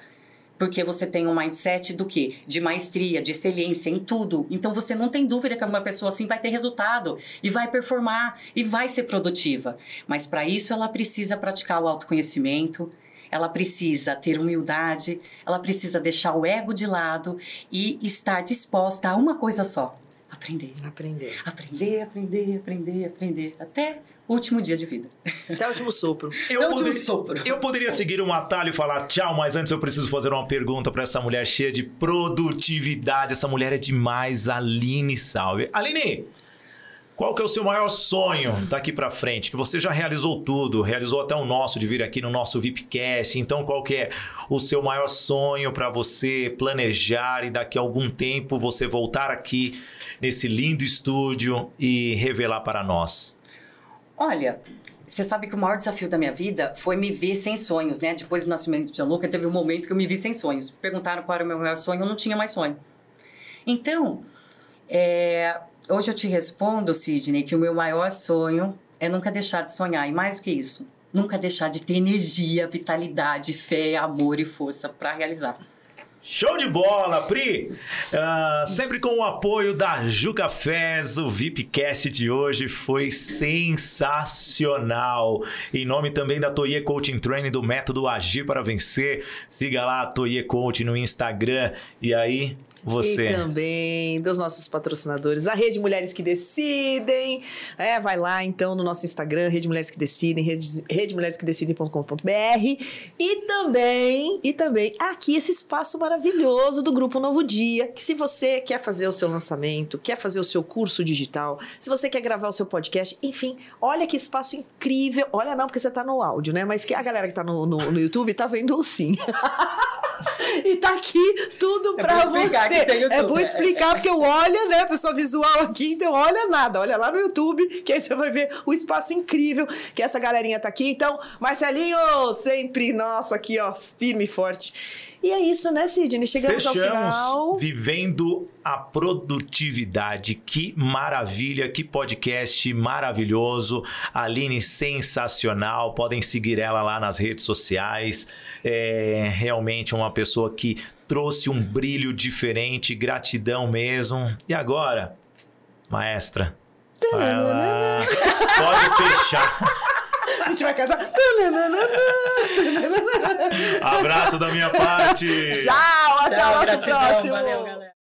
porque você tem um mindset do quê? De maestria, de excelência em tudo. Então você não tem dúvida que uma pessoa assim vai ter resultado e vai performar e vai ser produtiva. Mas para isso ela precisa praticar o autoconhecimento, ela precisa ter humildade, ela precisa deixar o ego de lado e estar disposta a uma coisa só: aprender. Aprender. Aprender, aprender, aprender, aprender. Até último dia de vida. Até o último sopro. *laughs* Eu, Até o poderia, último sopro. eu poderia seguir um atalho e falar tchau, mas antes eu preciso fazer uma pergunta para essa mulher cheia de produtividade. Essa mulher é demais, Aline Salve. Aline, qual que é o seu maior sonho daqui para frente? Que você já realizou tudo, realizou até o nosso de vir aqui no nosso VIPcast. Então, qual que é o seu maior sonho para você planejar e daqui a algum tempo você voltar aqui nesse lindo estúdio e revelar para nós? Olha, você sabe que o maior desafio da minha vida foi me ver sem sonhos, né? Depois do nascimento de Gianluca, teve um momento que eu me vi sem sonhos. Perguntaram qual era o meu maior sonho, eu não tinha mais sonho. Então, é, hoje eu te respondo, Sidney, que o meu maior sonho é nunca deixar de sonhar. E mais do que isso, nunca deixar de ter energia, vitalidade, fé, amor e força para realizar. Show de bola, Pri! Uh, sempre com o apoio da Juca Fez, o VIPcast de hoje foi sensacional. Em nome também da Toye Coaching Training do Método Agir para Vencer. Siga lá a Toye Coaching no Instagram. E aí, você. E também dos nossos patrocinadores, a Rede Mulheres que Decidem. É, vai lá então no nosso Instagram, Rede Mulheres que Decidem, rede, redemulheresquedecidem.com.br. E também, e também aqui esse espaço maravilhoso do Grupo Novo Dia, que se você quer fazer o seu lançamento, quer fazer o seu curso digital, se você quer gravar o seu podcast, enfim, olha que espaço incrível. Olha não, porque você tá no áudio, né? Mas que a galera que tá no, no, no YouTube tá vendo sim. *laughs* e tá aqui tudo é pra você. É bom explicar, porque eu olho, né, pessoa visual aqui, então olha nada, olha lá no YouTube, que aí você vai ver o espaço incrível que essa galerinha tá aqui. Então, Marcelinho, sempre nosso aqui, ó, firme e forte. E é isso, né, Sidney? Chegamos Fechamos ao final. Vivendo a produtividade. Que maravilha, que podcast maravilhoso. Aline, sensacional. Podem seguir ela lá nas redes sociais. É realmente uma pessoa que trouxe um brilho diferente. Gratidão mesmo. E agora, maestra? Lá. Pode fechar. A gente vai casar. Abraço da minha parte. Tchau, até Tchau, o nosso gratidão, próximo. Valeu, galera.